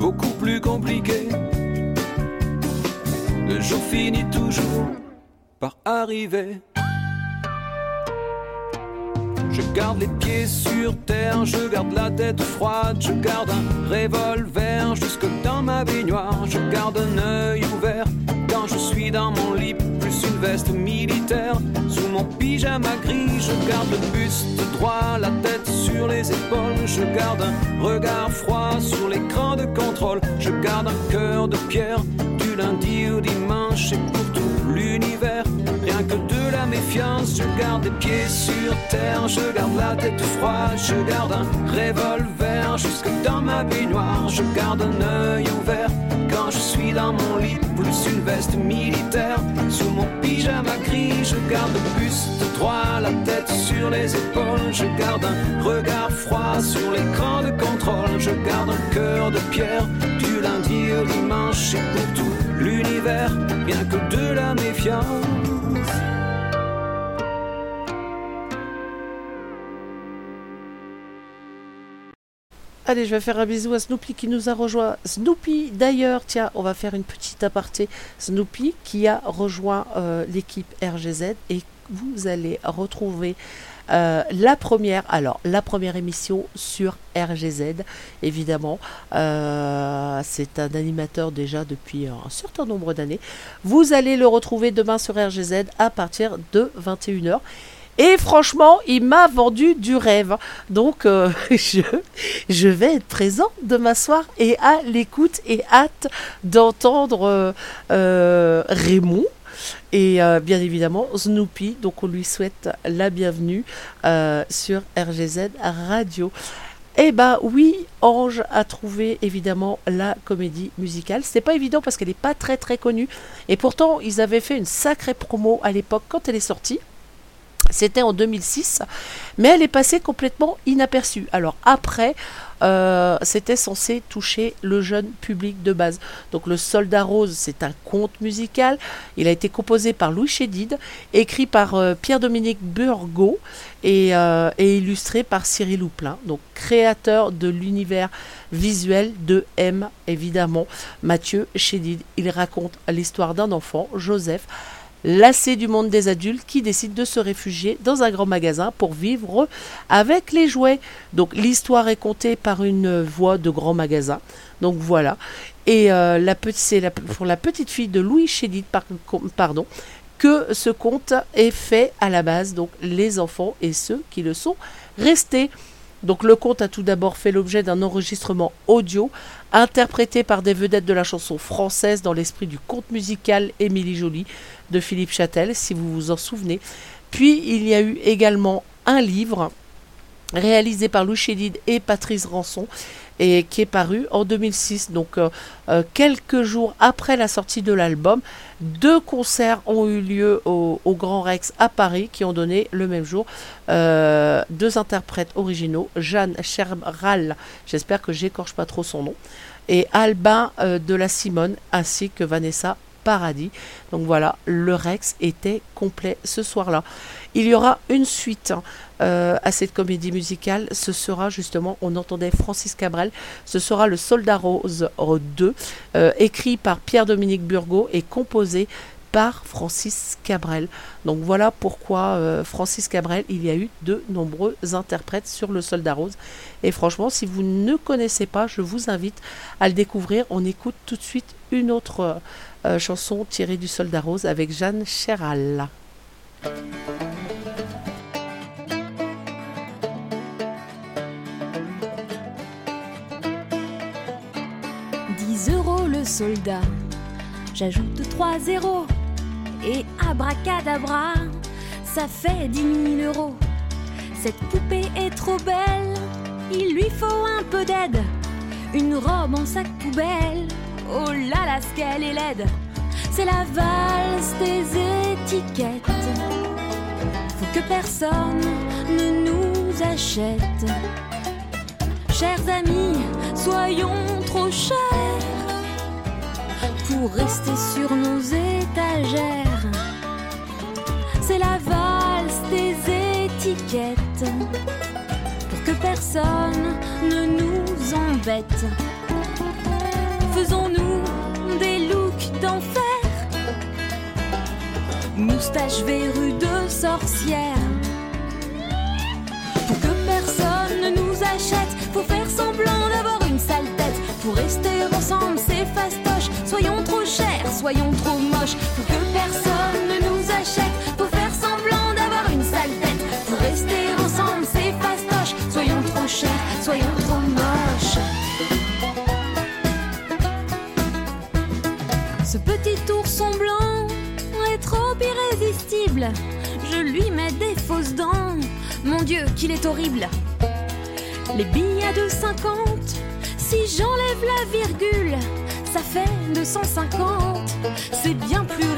beaucoup plus compliqué. Le jour finit toujours par arriver. Je garde les pieds sur terre, je garde la tête froide, je garde un revolver jusque dans ma baignoire, je garde un œil ouvert quand je suis dans mon lit, plus une veste militaire. Sous mon pyjama gris, je garde le buste droit, la tête sur les épaules, je garde un regard froid sur l'écran de contrôle, je garde un cœur de pierre du lundi au dimanche et pour tout l'univers. Rien que de la méfiance, je garde les pieds sur terre, je garde la tête froide, je garde un revolver jusque dans ma baignoire, je garde un œil ouvert quand je suis dans mon lit, plus une veste militaire. Sous mon pyjama gris, je garde le buste droit, la tête sur les épaules, je garde un regard froid sur l'écran de contrôle, je garde un cœur de pierre du lundi au dimanche et pour tout l'univers, bien que de la méfiance. Allez, je vais faire un bisou à Snoopy qui nous a rejoint. Snoopy, d'ailleurs, tiens, on va faire une petite aparté. Snoopy qui a rejoint euh, l'équipe RGZ et vous allez retrouver euh, la première, alors la première émission sur RGZ, évidemment. Euh, c'est un animateur déjà depuis un certain nombre d'années. Vous allez le retrouver demain sur RGZ à partir de 21h. Et franchement, il m'a vendu du rêve. Donc, euh, je, vais être présent demain soir et à l'écoute et hâte d'entendre Raymond Et euh, bien évidemment, Snoopy, donc on lui souhaite la bienvenue euh, sur RGZ Radio. Eh ben oui, Ange a trouvé évidemment la comédie musicale. C'était pas évident parce qu'elle n'est pas très très connue. Et pourtant, ils avaient fait une sacrée promo à l'époque quand elle est sortie. C'était en 2006, mais elle est passée complètement inaperçue. Alors après, euh, c'était censé toucher le jeune public de base. Donc le Soldat Rose, c'est un conte musical. Il a été composé par Louis Chédid, écrit par euh, Pierre-Dominique Burgot et, euh, et illustré par Cyril Houplin, donc créateur de l'univers visuel de M, évidemment, Mathieu Chédid. Il raconte l'histoire d'un enfant, Joseph, lassé du monde des adultes qui décide de se réfugier dans un grand magasin pour vivre avec les jouets. Donc l'histoire est contée par une voix de grand magasin. Donc voilà. Et euh, la c'est pour la petite fille de Louis Chédid, par- pardon, que ce conte est fait à la base. Donc les enfants et ceux qui le sont restés. Donc le conte a tout d'abord fait l'objet d'un enregistrement audio interprété par des vedettes de la chanson française dans l'esprit du conte musical Émilie Jolie de Philippe Châtel, si vous vous en souvenez. Puis il y a eu également un livre réalisé par Louis Chédid et Patrice Rançon et qui est paru en 2006. Donc euh, euh, quelques jours après la sortie de l'album, deux concerts ont eu lieu au, Grand Rex à Paris qui ont donné le même jour euh, deux interprètes originaux, Jeanne Cherbral, j'espère que j'écorche pas trop son nom, et Albin de la Simone ainsi que Vanessa Paradis. Donc voilà, le Rex était complet ce soir-là. Il y aura une suite hein, euh, à cette comédie musicale. Ce sera justement, on entendait Francis Cabrel, ce sera le Soldat Rose 2, euh, écrit par Pierre-Dominique Burgot et composé par Francis Cabrel. Donc voilà pourquoi euh, Francis Cabrel, il y a eu de nombreux interprètes sur le Soldat Rose. Et franchement, si vous ne connaissez pas, je vous invite à le découvrir. On écoute tout de suite une autre euh, chanson tirée du Soldat Rose avec Jeanne Chéral. 10 euros le soldat. J'ajoute 3 zéros. Et abracadabra, ça fait 10 000 euros. Cette poupée est trop belle, il lui faut un peu d'aide. Une robe en sac poubelle, oh là là, ce qu'elle est laide. C'est la valse des étiquettes. Faut que personne ne nous achète. Chers amis, soyons trop chers pour rester sur nos étagères. C'est la valse des étiquettes pour que personne ne nous embête. Faisons-nous des looks d'enfer, moustache verrue de sorcière. Pour que personne ne nous achète, faut faire semblant d'avoir une sale tête. Pour rester ensemble, c'est fastoche. Soyons trop chers, soyons trop moches. Pour que personne ne nous achète, faut faire semblant d'avoir une sale tête. Pour rester ensemble, c'est fastoche. Soyons trop chers, soyons trop moches. Ce petit ourson blanc est trop irrésistible. Je lui mets des fausses dents. Mon Dieu, qu'il est horrible. Les billets de 50, si j'enlève la virgule, ça fait 250. C'est bien plus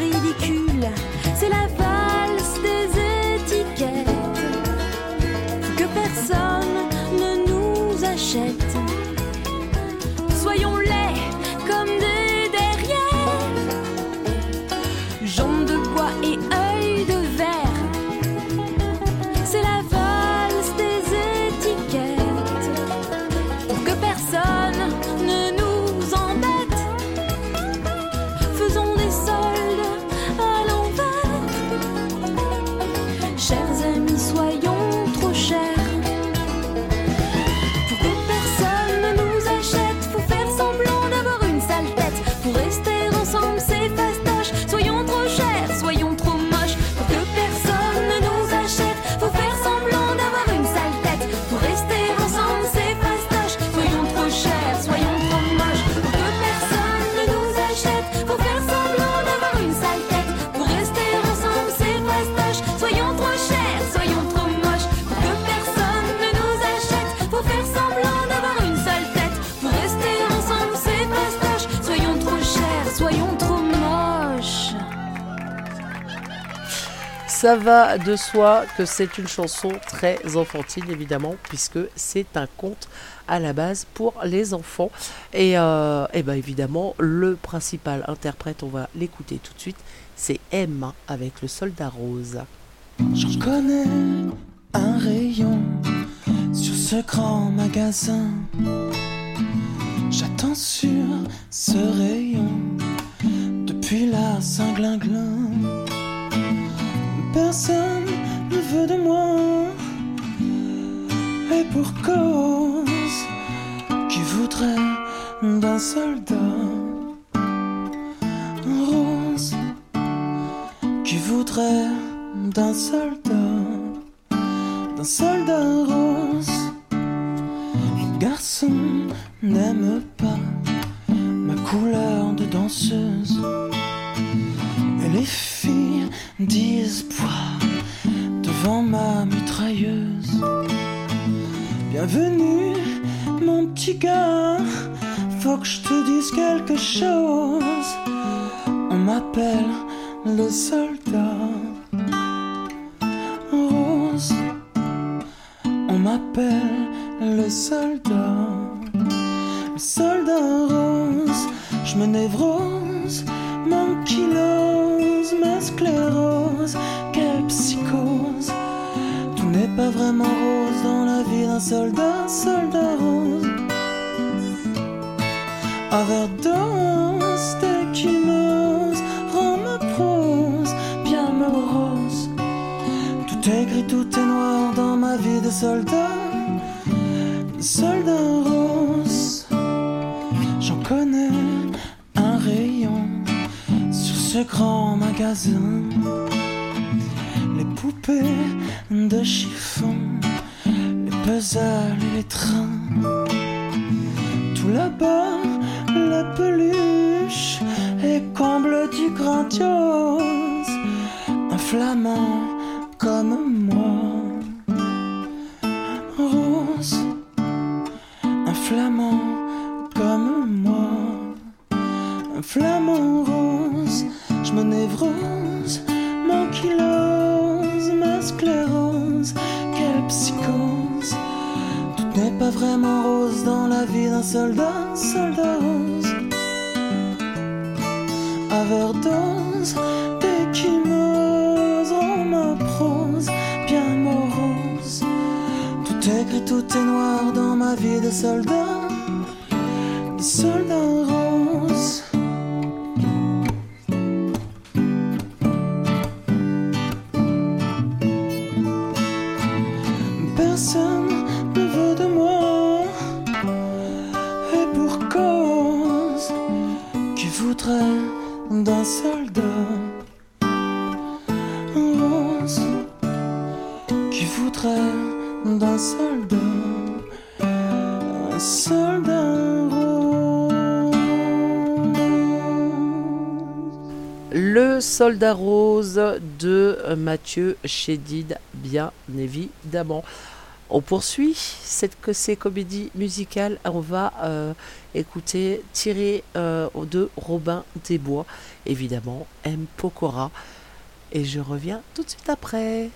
Ça va de soi que c'est une chanson très enfantine, évidemment, puisque c'est un conte à la base pour les enfants. Et, euh, et ben évidemment, le principal interprète, on va l'écouter tout de suite, c'est Emma avec le soldat rose. J'attends sur ce rayon depuis la. Personne ne veut de moi. Et pour cause qui voudrait d'un soldat rose qui voudrait d'un soldat d'un soldat rose. Les garçons n'aiment pas ma couleur de danseuse et les filles disent bois devant ma mitrailleuse Bienvenue, mon petit gars. Faut que je te dise quelque chose. On m'appelle le soldat rose. On m'appelle le soldat. Le soldat rose. Me névrose, mon kilose, ma sclérose. Quelle psychose. Tout n'est pas vraiment rose dans la vie d'un soldat, soldat rose. Overdose d'échymose, rend ma prose bien morose. Tout est gris, tout est noir dans ma vie de soldat, soldat rose. Ce grand magasin les poupées de chiffon, les puzzles les trains. Tout là-bas, la peluche et comble du grandiose, un flamand comme moi, rose, un flamand comme moi, un flamand névrose, mon kilose, ma sclérose, quelle psychose. Tout n'est pas vraiment rose dans la vie d'un soldat, soldat rose. Overdose d'échymose, on ma prose, bien morose. Tout est gris, tout est noir dans ma vie de soldat, soldat rose. Soldat rose de Mathieu Chédid, bien évidemment. On poursuit cette, comédies musicales. On va euh, écouter tiré euh, de Robin des Bois, évidemment, M. Pokora. Et je reviens tout de suite après.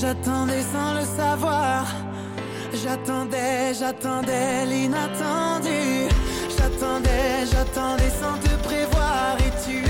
J'attendais sans le savoir. J'attendais, j'attendais l'inattendu. J'attendais, j'attendais sans te prévoir et tu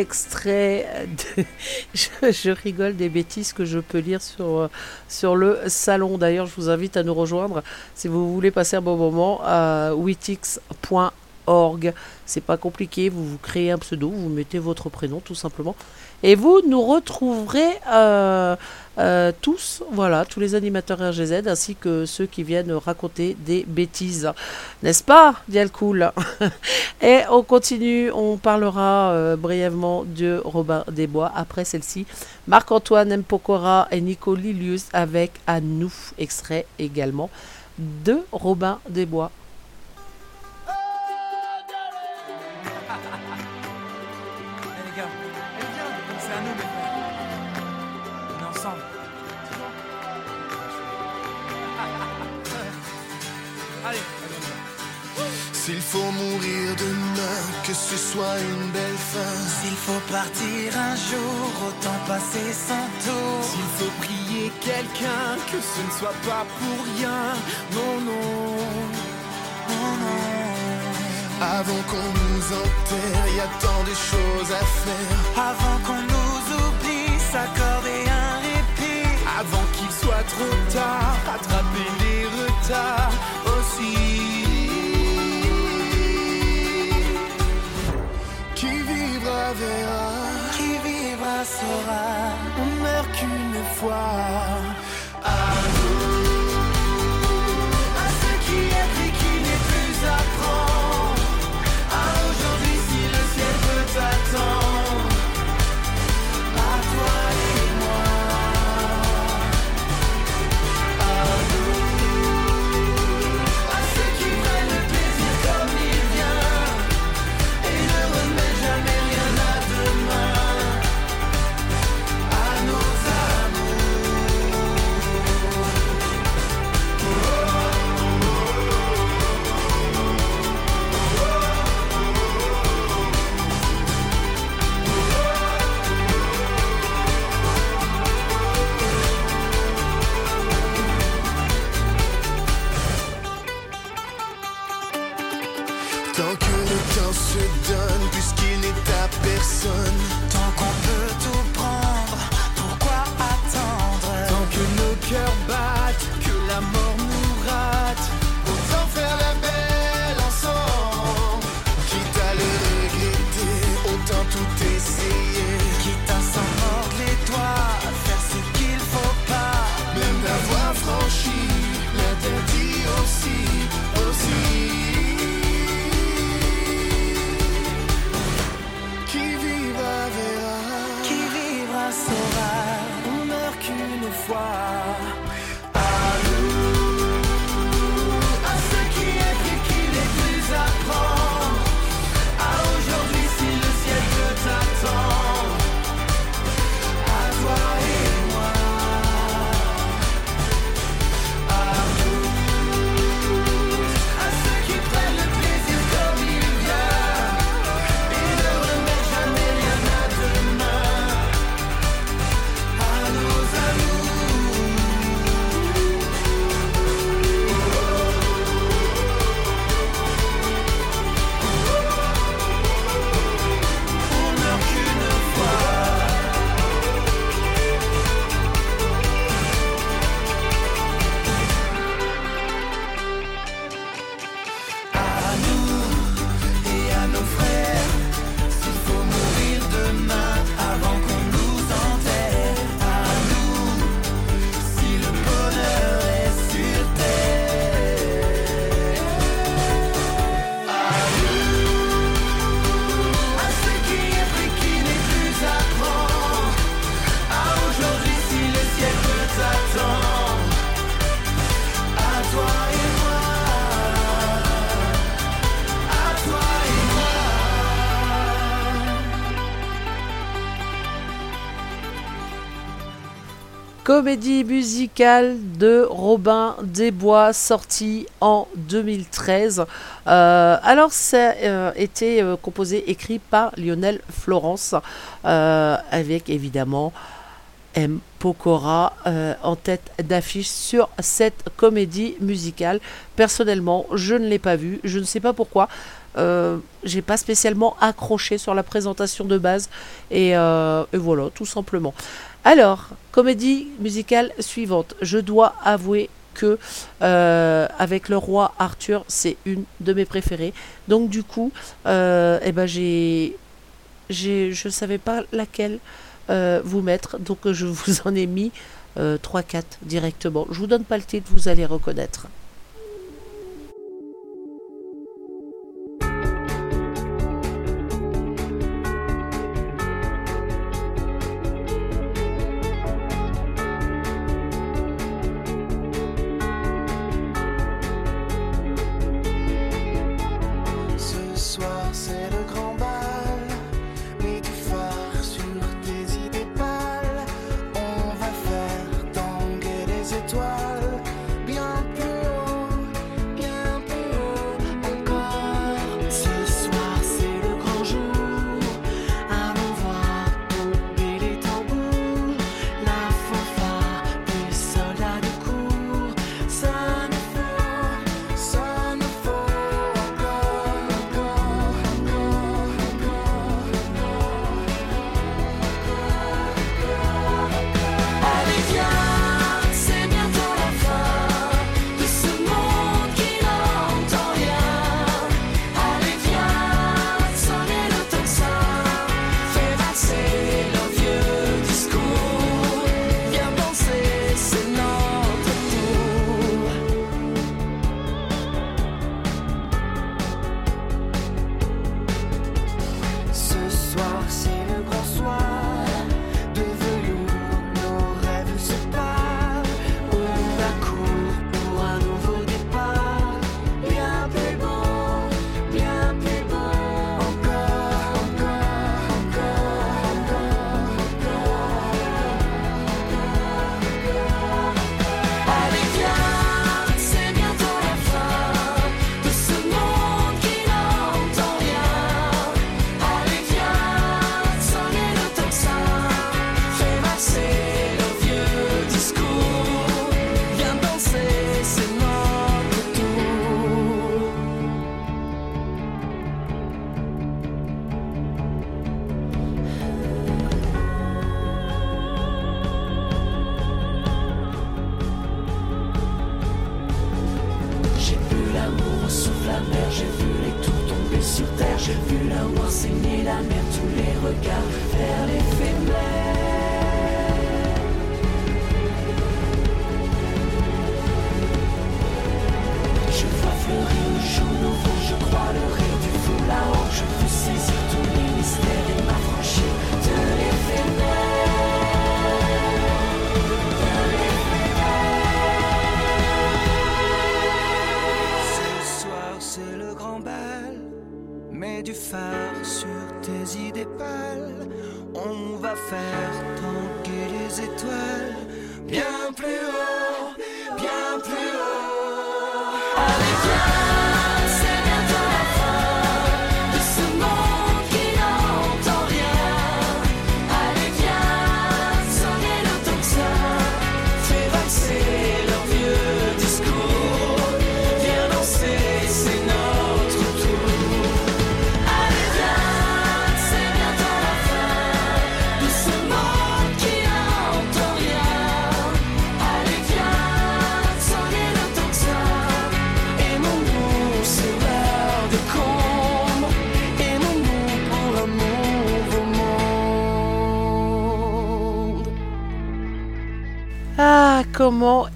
Extrait de... je, rigole des bêtises que je peux lire sur, euh, sur le salon. D'ailleurs, je vous invite à nous rejoindre si vous voulez passer un bon moment à witix.org. C'est pas compliqué, vous vous créez un pseudo, vous mettez votre prénom tout simplement. Et vous nous retrouverez euh, euh, tous, voilà, tous les animateurs RGZ ainsi que ceux qui viennent raconter des bêtises. N'est-ce pas, Dialcool Et on continue, on parlera euh, brièvement de Robin Desbois après celle-ci. Marc-Antoine Mpokora et Nico Lilius avec À nous, extrait également de Robin Desbois. Eh S'il faut mourir demain, que ce soit une belle fin. S'il faut partir un jour, autant passer son tour. S'il faut prier quelqu'un, que ce ne soit pas pour rien. Non, non, non, non. Avant qu'on nous enterre, y a tant de choses à faire. Avant qu'on nous oublie, s'accorder un répit. Avant qu'il soit trop tard, rattraper les retards Qui vivra saura. on meurt qu'une fois. À comédie musicale de Robin Desbois sortie en 2013. Euh, alors ça euh, a été euh, composé, écrit par Lionel Florence, avec évidemment M. Pokora en tête d'affiche sur cette comédie musicale. Personnellement, je ne l'ai pas vue, je ne sais pas pourquoi. Euh, j'ai pas spécialement accroché sur la présentation de base et voilà tout simplement alors, comédie musicale suivante. Je dois avouer que euh, avec le roi Arthur, c'est une de mes préférées. Donc du coup, euh, eh ben j'ai, j'ai, je savais pas laquelle euh, vous mettre, donc je vous en ai mis euh, 3-4 directement. Je ne vous donne pas le titre, vous allez reconnaître.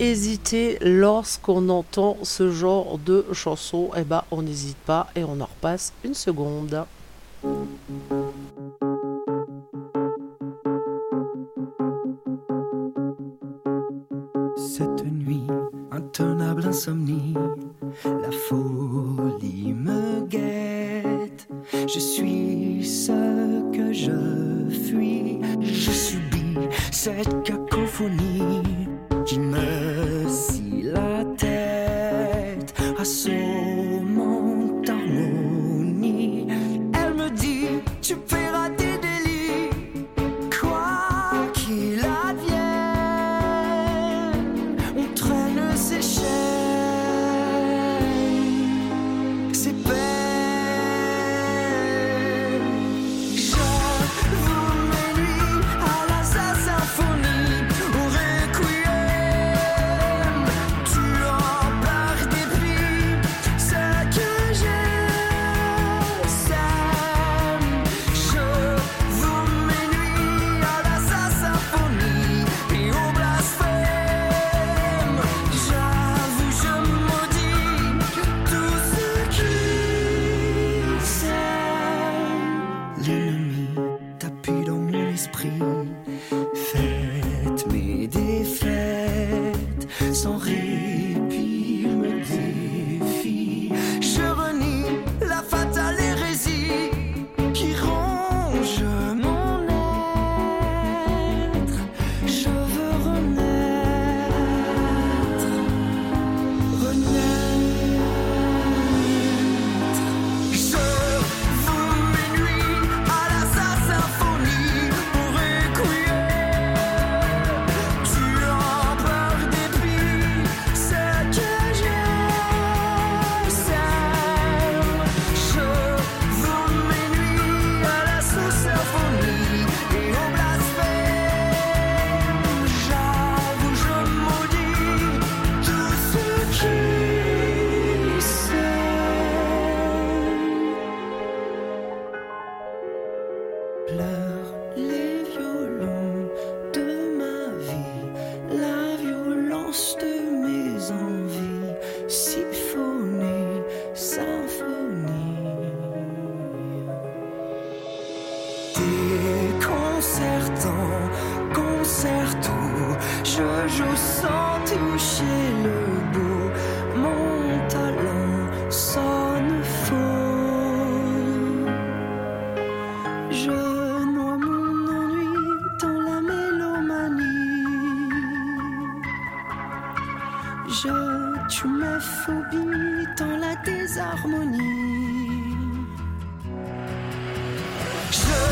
hésiter lorsqu'on entend ce genre de chanson. Eh ben, on n'hésite pas et on en repasse une seconde. Je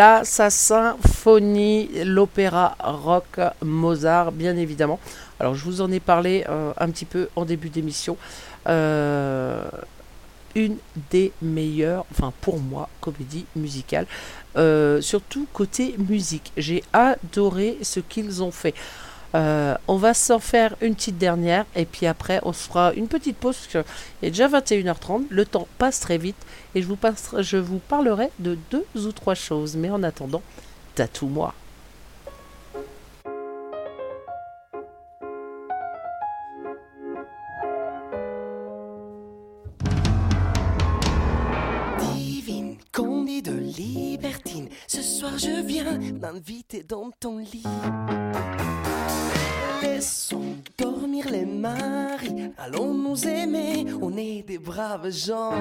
La sa symphonie, l'opéra rock Mozart, bien évidemment. Alors je vous en ai parlé euh, un petit peu en début d'émission. Euh, une des meilleures, enfin pour moi, comédies musicales. Euh, surtout côté musique. J'ai adoré ce qu'ils ont fait. Euh, on va s'en faire une petite dernière et puis après on se fera une petite pause parce qu'il est déjà 21h30, le temps passe très vite et je vous, je vous parlerai de deux ou trois choses. Mais en attendant, tatoue-moi. Ce soir je viens m'inviter dans ton lit. Laissons dormir les maris, allons nous aimer, on est des braves gens.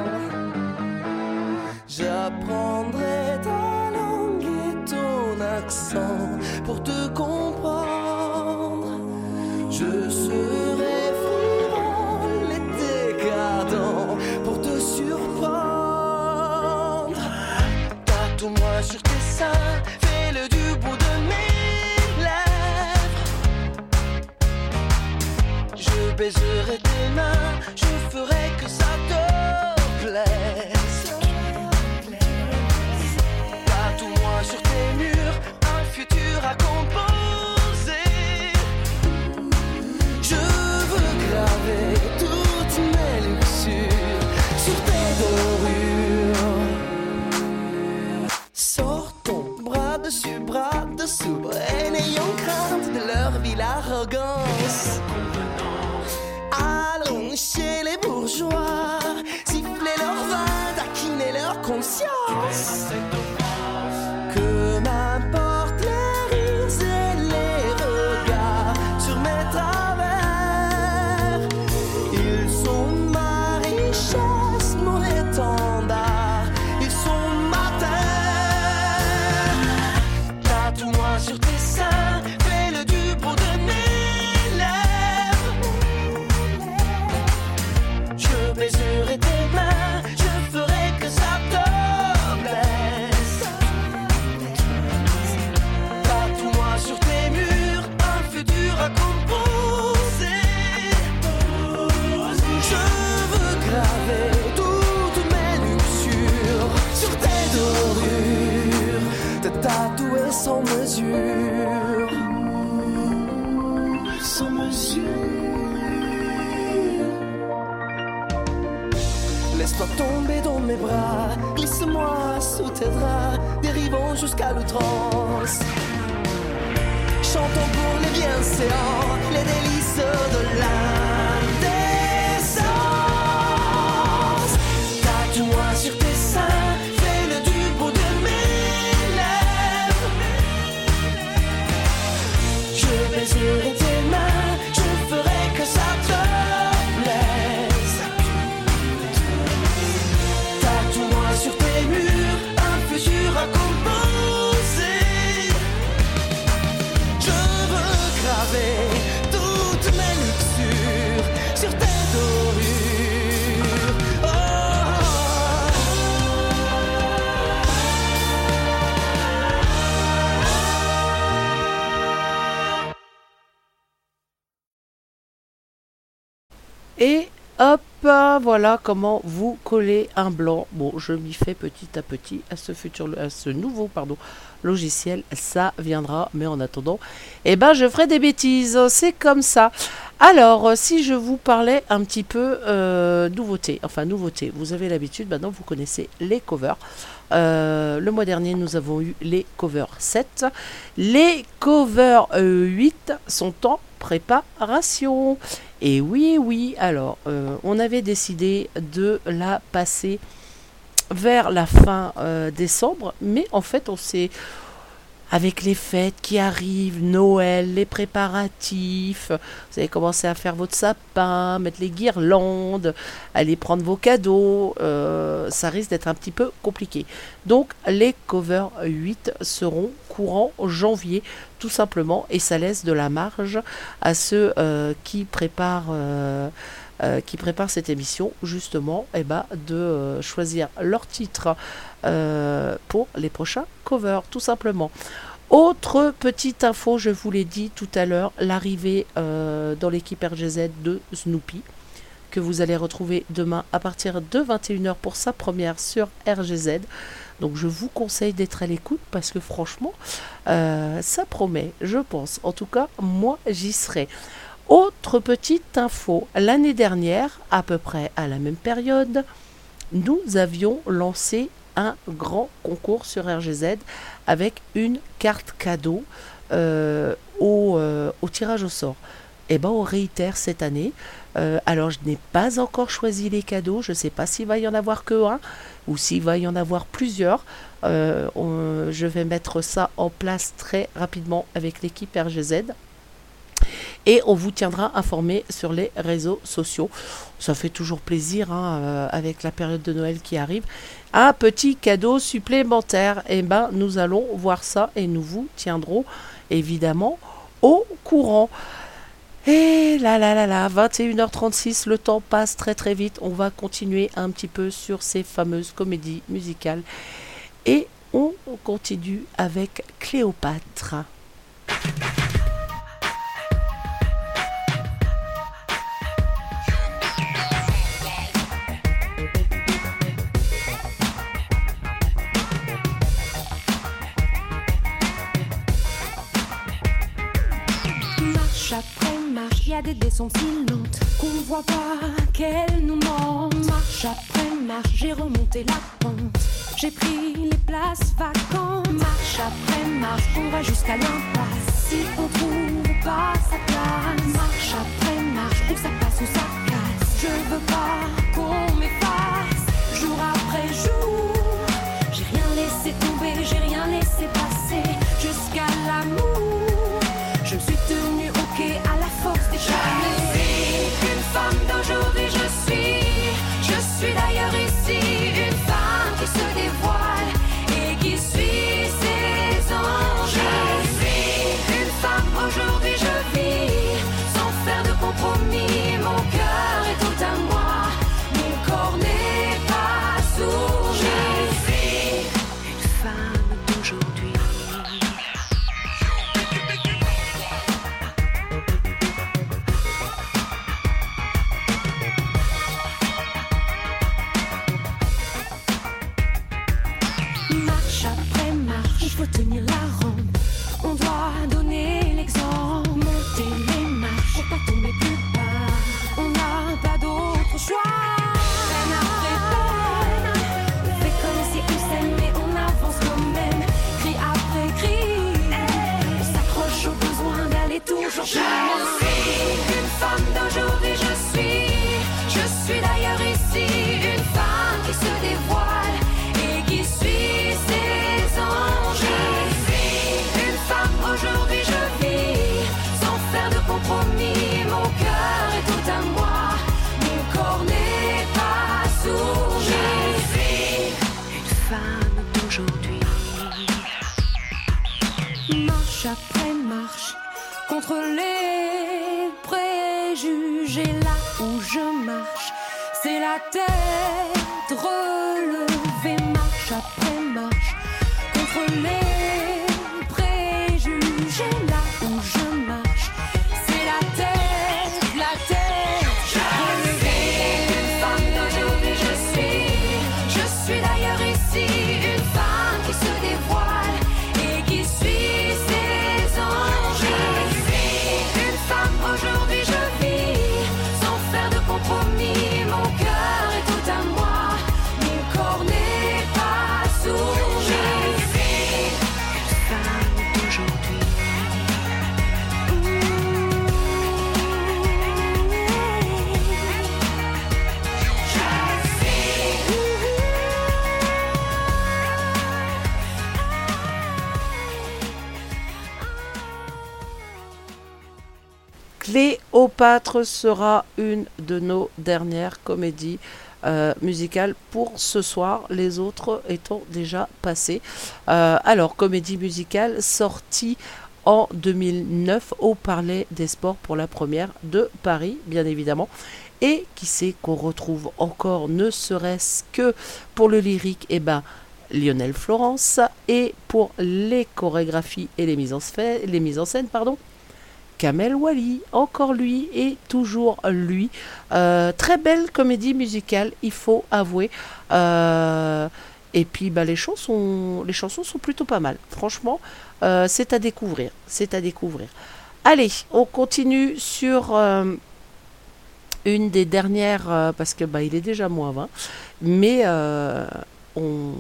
J'apprendrai ta langue et ton accent pour te comprendre. Je serai frivole et décadent pour te surprendre. Tatoue-moi sur tes seins, baiserai tes mains, je ferai que ça te plaise. Tatoue-moi sur tes murs un futur à composer. Je veux graver toutes mes luxures sur tes dorures. Sors ton bras dessus, bras dessous, et n'ayons crainte de leur ville arrogance. Chez les bourgeois, siffler leur vin, taquiner leur conscience. Te tatouer sans mesure. Sans mesure. Laisse-toi tomber dans mes bras, glisse-moi sous tes draps, dérivons jusqu'à l'outrance. Chantons pour les bienséants, les délices de l'indécence. Euh, voilà comment vous collez un blanc. Bon, je m'y fais petit à petit à ce futur, à ce nouveau, pardon, logiciel. Ça viendra, mais en attendant, eh ben, je ferai des bêtises. C'est comme ça. Alors, euh, si je vous parlais un petit peu euh, nouveauté, enfin nouveauté, vous avez l'habitude, maintenant vous connaissez les covers. Euh, le mois dernier, nous avons eu les covers 7. Les covers euh, 8 sont en préparation. Et oui, oui, alors, euh, on avait décidé de la passer vers la fin euh, décembre, mais en fait, on s'est avec les fêtes qui arrivent, Noël, les préparatifs, vous avez commencé à faire votre sapin, mettre les guirlandes, aller prendre vos cadeaux, euh, ça risque d'être un petit peu compliqué. Donc les covers 8 seront courant janvier, tout simplement, et ça laisse de la marge à ceux euh, qui préparent... euh, euh, qui préparent cette émission justement eh ben, de euh, choisir leur titre euh, pour les prochains covers tout simplement. Autre petite info, je vous l'ai dit tout à l'heure, l'arrivée dans l'équipe RGZ de Snoopy que vous allez retrouver demain à partir de 21h pour sa première sur RGZ. Donc je vous conseille d'être à l'écoute parce que franchement, ça promet, je pense. En tout cas, moi, j'y serai. Autre petite info, l'année dernière, à peu près à la même période, nous avions lancé un grand concours sur RGZ avec une carte cadeau euh, au, euh, au tirage au sort. Et ben on réitère cette année. Euh, alors je n'ai pas encore choisi les cadeaux. Je ne sais pas s'il va y en avoir que un ou s'il va y en avoir plusieurs. Je vais mettre ça en place très rapidement avec l'équipe RGZ. Et on vous tiendra informé sur les réseaux sociaux. Ça fait toujours plaisir hein, euh, avec la période de Noël qui arrive. Un petit cadeau supplémentaire. Et ben nous allons voir ça et nous vous tiendrons évidemment au courant. Et là là là là, 21h36, le temps passe très très vite. On va continuer un petit peu sur ces fameuses comédies musicales. Et on continue avec Cléopâtre. Des descentes si lentes qu'on voit pas qu'elles nous mentent. Marche après marche, j'ai remonté la pente. J'ai pris les places vacantes. Marche après marche, on va jusqu'à l'impasse. Si on trouve pas sa place, marche après marche, où ça passe ou ça casse. Je veux pas Cléopâtre sera une de nos dernières comédies euh, musicales pour ce soir, les autres étant déjà passées. Euh, alors, comédie musicale sortie en 2009 au Palais des Sports pour la première de Paris, bien évidemment. Et qui sait qu'on retrouve encore, ne serait-ce que pour le lyrique, eh ben, Lionel Florence, et pour les chorégraphies et les mises en, les mises en scène, pardon, Kamel Wally, encore lui et toujours lui. Euh, très belle comédie musicale, il faut avouer. Euh, et puis bah, les, chansons, les chansons sont plutôt pas mal. Franchement, euh, c'est à découvrir. C'est à découvrir. Allez, on continue sur une des dernières, parce que bah, il est déjà moins 20, mais on,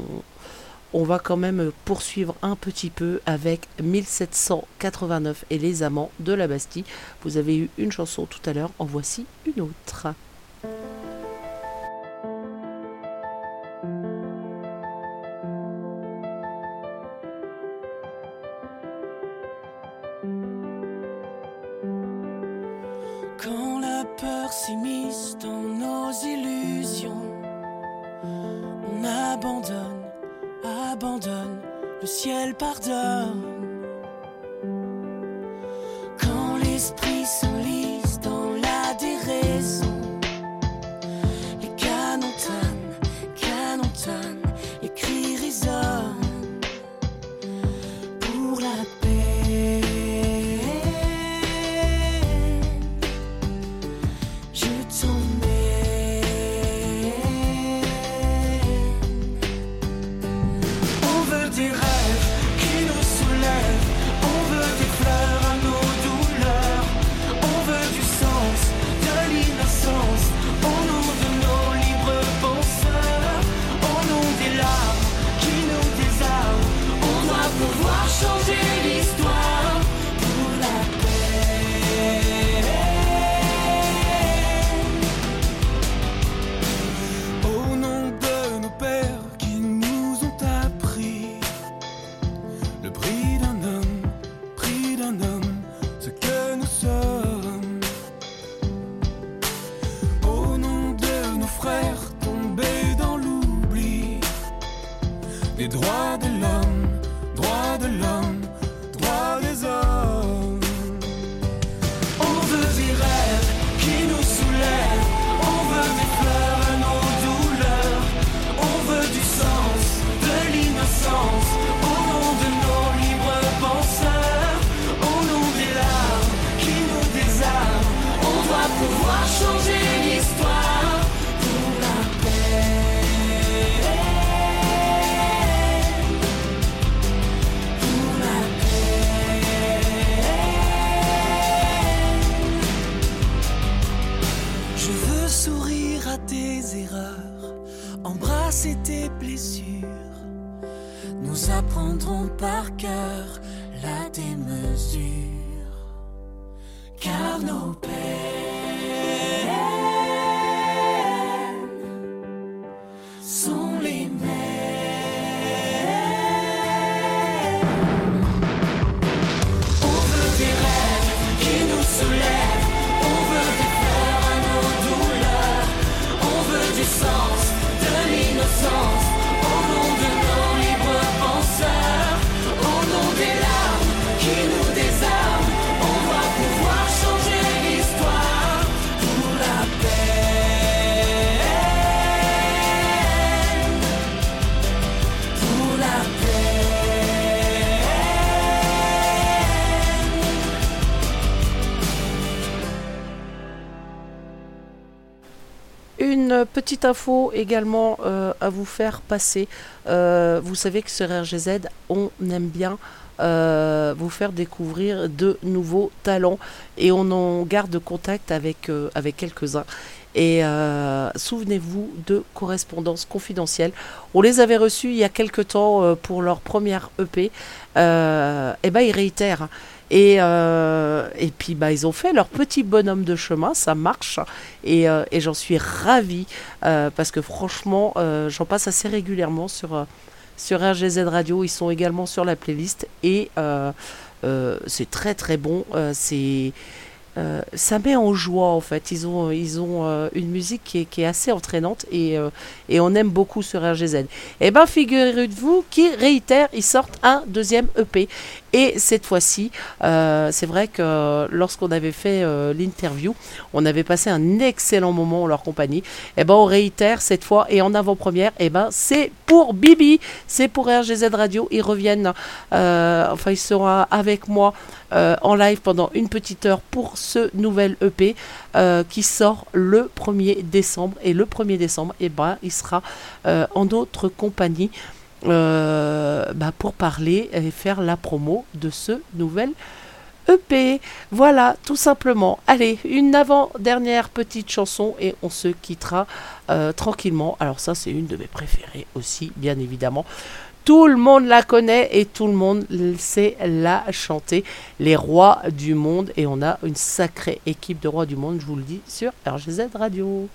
on va quand même poursuivre un petit peu avec 1789 et les amants de la Bastille. Vous avez eu une chanson tout à l'heure, en voici une autre. Quand la peur s'immisce dans nos illusions, on abandonne, le ciel pardonne. Quand l'esprit s'enlise Une petite info également euh, à vous faire passer. Euh, vous savez que sur RGZ, on aime bien euh, vous faire découvrir de nouveaux talents et on en garde contact avec, euh, avec quelques-uns. Et euh, souvenez-vous de correspondances confidentielles. On les avait reçus il y a quelque temps euh, pour leur première EP. Euh, et ben ils réitèrent. Et, euh, et puis bah, ils ont fait leur petit bonhomme de chemin, ça marche. Et, euh, et j'en suis ravie euh, parce que franchement, j'en passe assez régulièrement sur, sur RGZ Radio. Ils sont également sur la playlist et c'est très très bon. C'est euh, ça met en joie en fait. Ils ont, ils ont euh, une musique qui est, assez entraînante et, euh, et on aime beaucoup sur RGZ. Et ben figurez-vous qu'ils réitèrent, ils sortent un deuxième EP. Et cette fois-ci, euh, c'est vrai que lorsqu'on avait fait euh, l'interview, on avait passé un excellent moment en leur compagnie. Et ben on réitère cette fois et en avant-première, et ben c'est pour Bibi, c'est pour RGZ Radio. Ils reviennent, euh, enfin ils seront avec moi euh, en live pendant une petite heure pour nouvel EP euh, qui sort le 1er décembre. Et le 1er décembre, et ben il sera euh, en notre compagnie euh, bah, pour parler et faire la promo de ce nouvel EP. Voilà, tout simplement. Allez, une avant-dernière petite chanson et on se quittera tranquillement. Alors ça, c'est une de mes préférées aussi, bien évidemment. Tout le monde la connaît et tout le monde sait la chanter. Les rois du monde. Et on a une sacrée équipe de rois du monde, je vous le dis, sur RGZ Radio.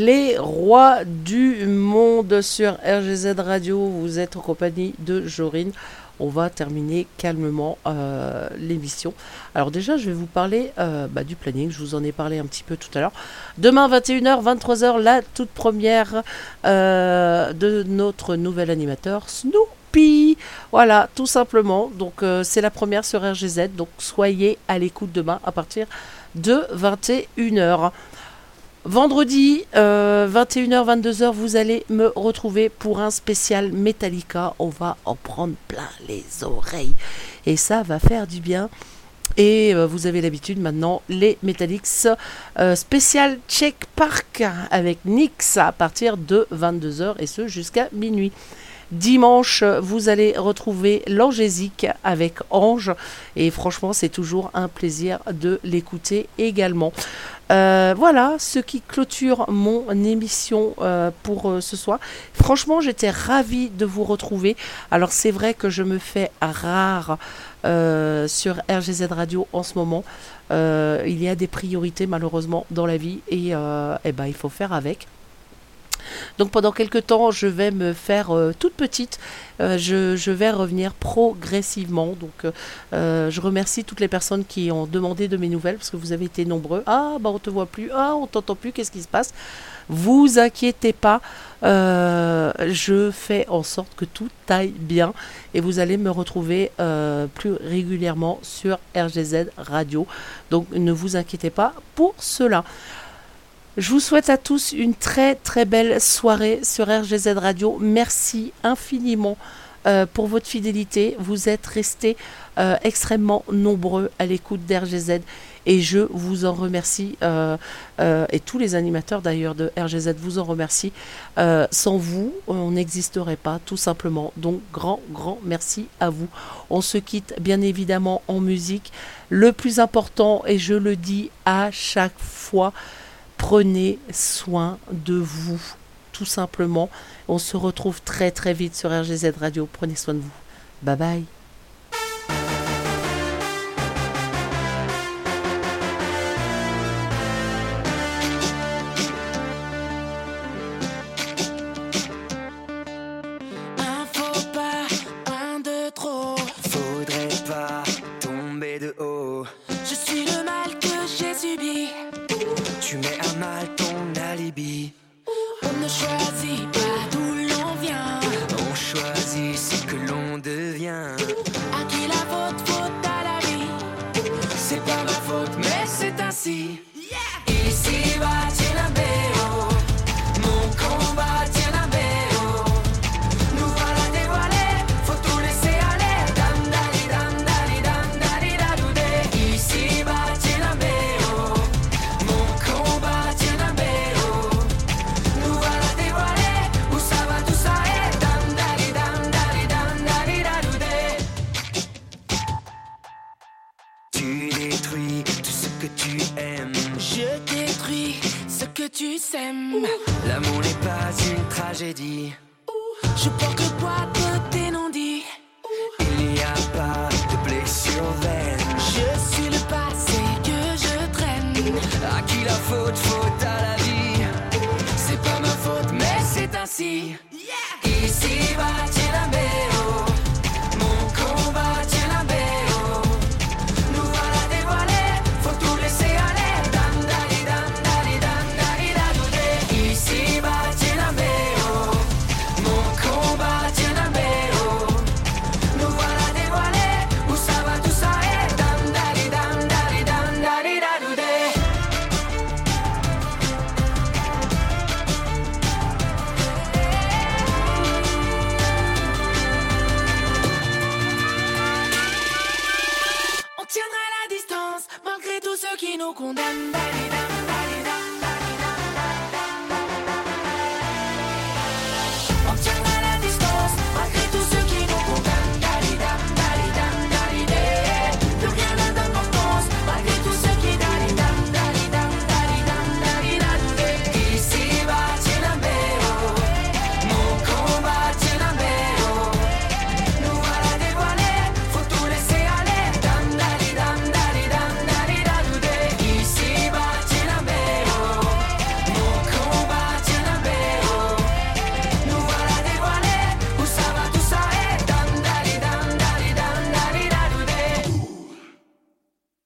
Les rois du monde sur RGZ Radio. Vous êtes en compagnie de Jorine. On va terminer calmement euh, l'émission. Alors déjà, je vais vous parler euh, bah, du planning. Je vous en ai parlé un petit peu tout à l'heure. Demain, 21h, 23h, la toute première euh, de notre nouvel animateur, Snoopy. Voilà, tout simplement. Donc c'est la première sur RGZ. Donc soyez à l'écoute demain à partir de 21h. Vendredi, 21h, 22h, vous allez me retrouver pour un spécial Metallica. On va en prendre plein les oreilles. Et ça va faire du bien. Et euh, vous avez l'habitude maintenant, les Metallics euh, spécial Check Park avec Nix à partir de 22h et ce jusqu'à minuit. Dimanche, vous allez retrouver l'Angésique avec Ange. Et franchement, c'est toujours un plaisir de l'écouter également. Euh, voilà ce qui clôture mon émission euh, pour euh, ce soir. Franchement, j'étais ravie de vous retrouver. Alors c'est vrai que je me fais rare sur RGZ Radio en ce moment. il y a des priorités malheureusement dans la vie et, eh ben, il faut faire avec. Donc pendant quelques temps, je vais me faire euh, toute petite. Euh, je, vais revenir progressivement. Donc euh, je remercie toutes les personnes qui ont demandé de mes nouvelles parce que vous avez été nombreux. Ah bah on te voit plus. Ah on t'entend plus. Qu'est-ce qui se passe? Vous inquiétez pas. je fais en sorte que tout aille bien et vous allez me retrouver plus régulièrement sur RGZ Radio. Donc ne vous inquiétez pas pour cela. Je vous souhaite à tous une très très belle soirée sur RGZ Radio. Merci infiniment euh, pour votre fidélité. Vous êtes restés euh, extrêmement nombreux à l'écoute d'RGZ et je vous en remercie. Euh, et tous les animateurs d'ailleurs de RGZ vous en remercient. sans vous, on n'existerait pas tout simplement. Donc grand grand merci à vous. On se quitte bien évidemment en musique. Le plus important, et je le dis à chaque fois, prenez soin de vous, tout simplement. On se retrouve très très vite sur RGZ Radio. Prenez soin de vous. Bye bye.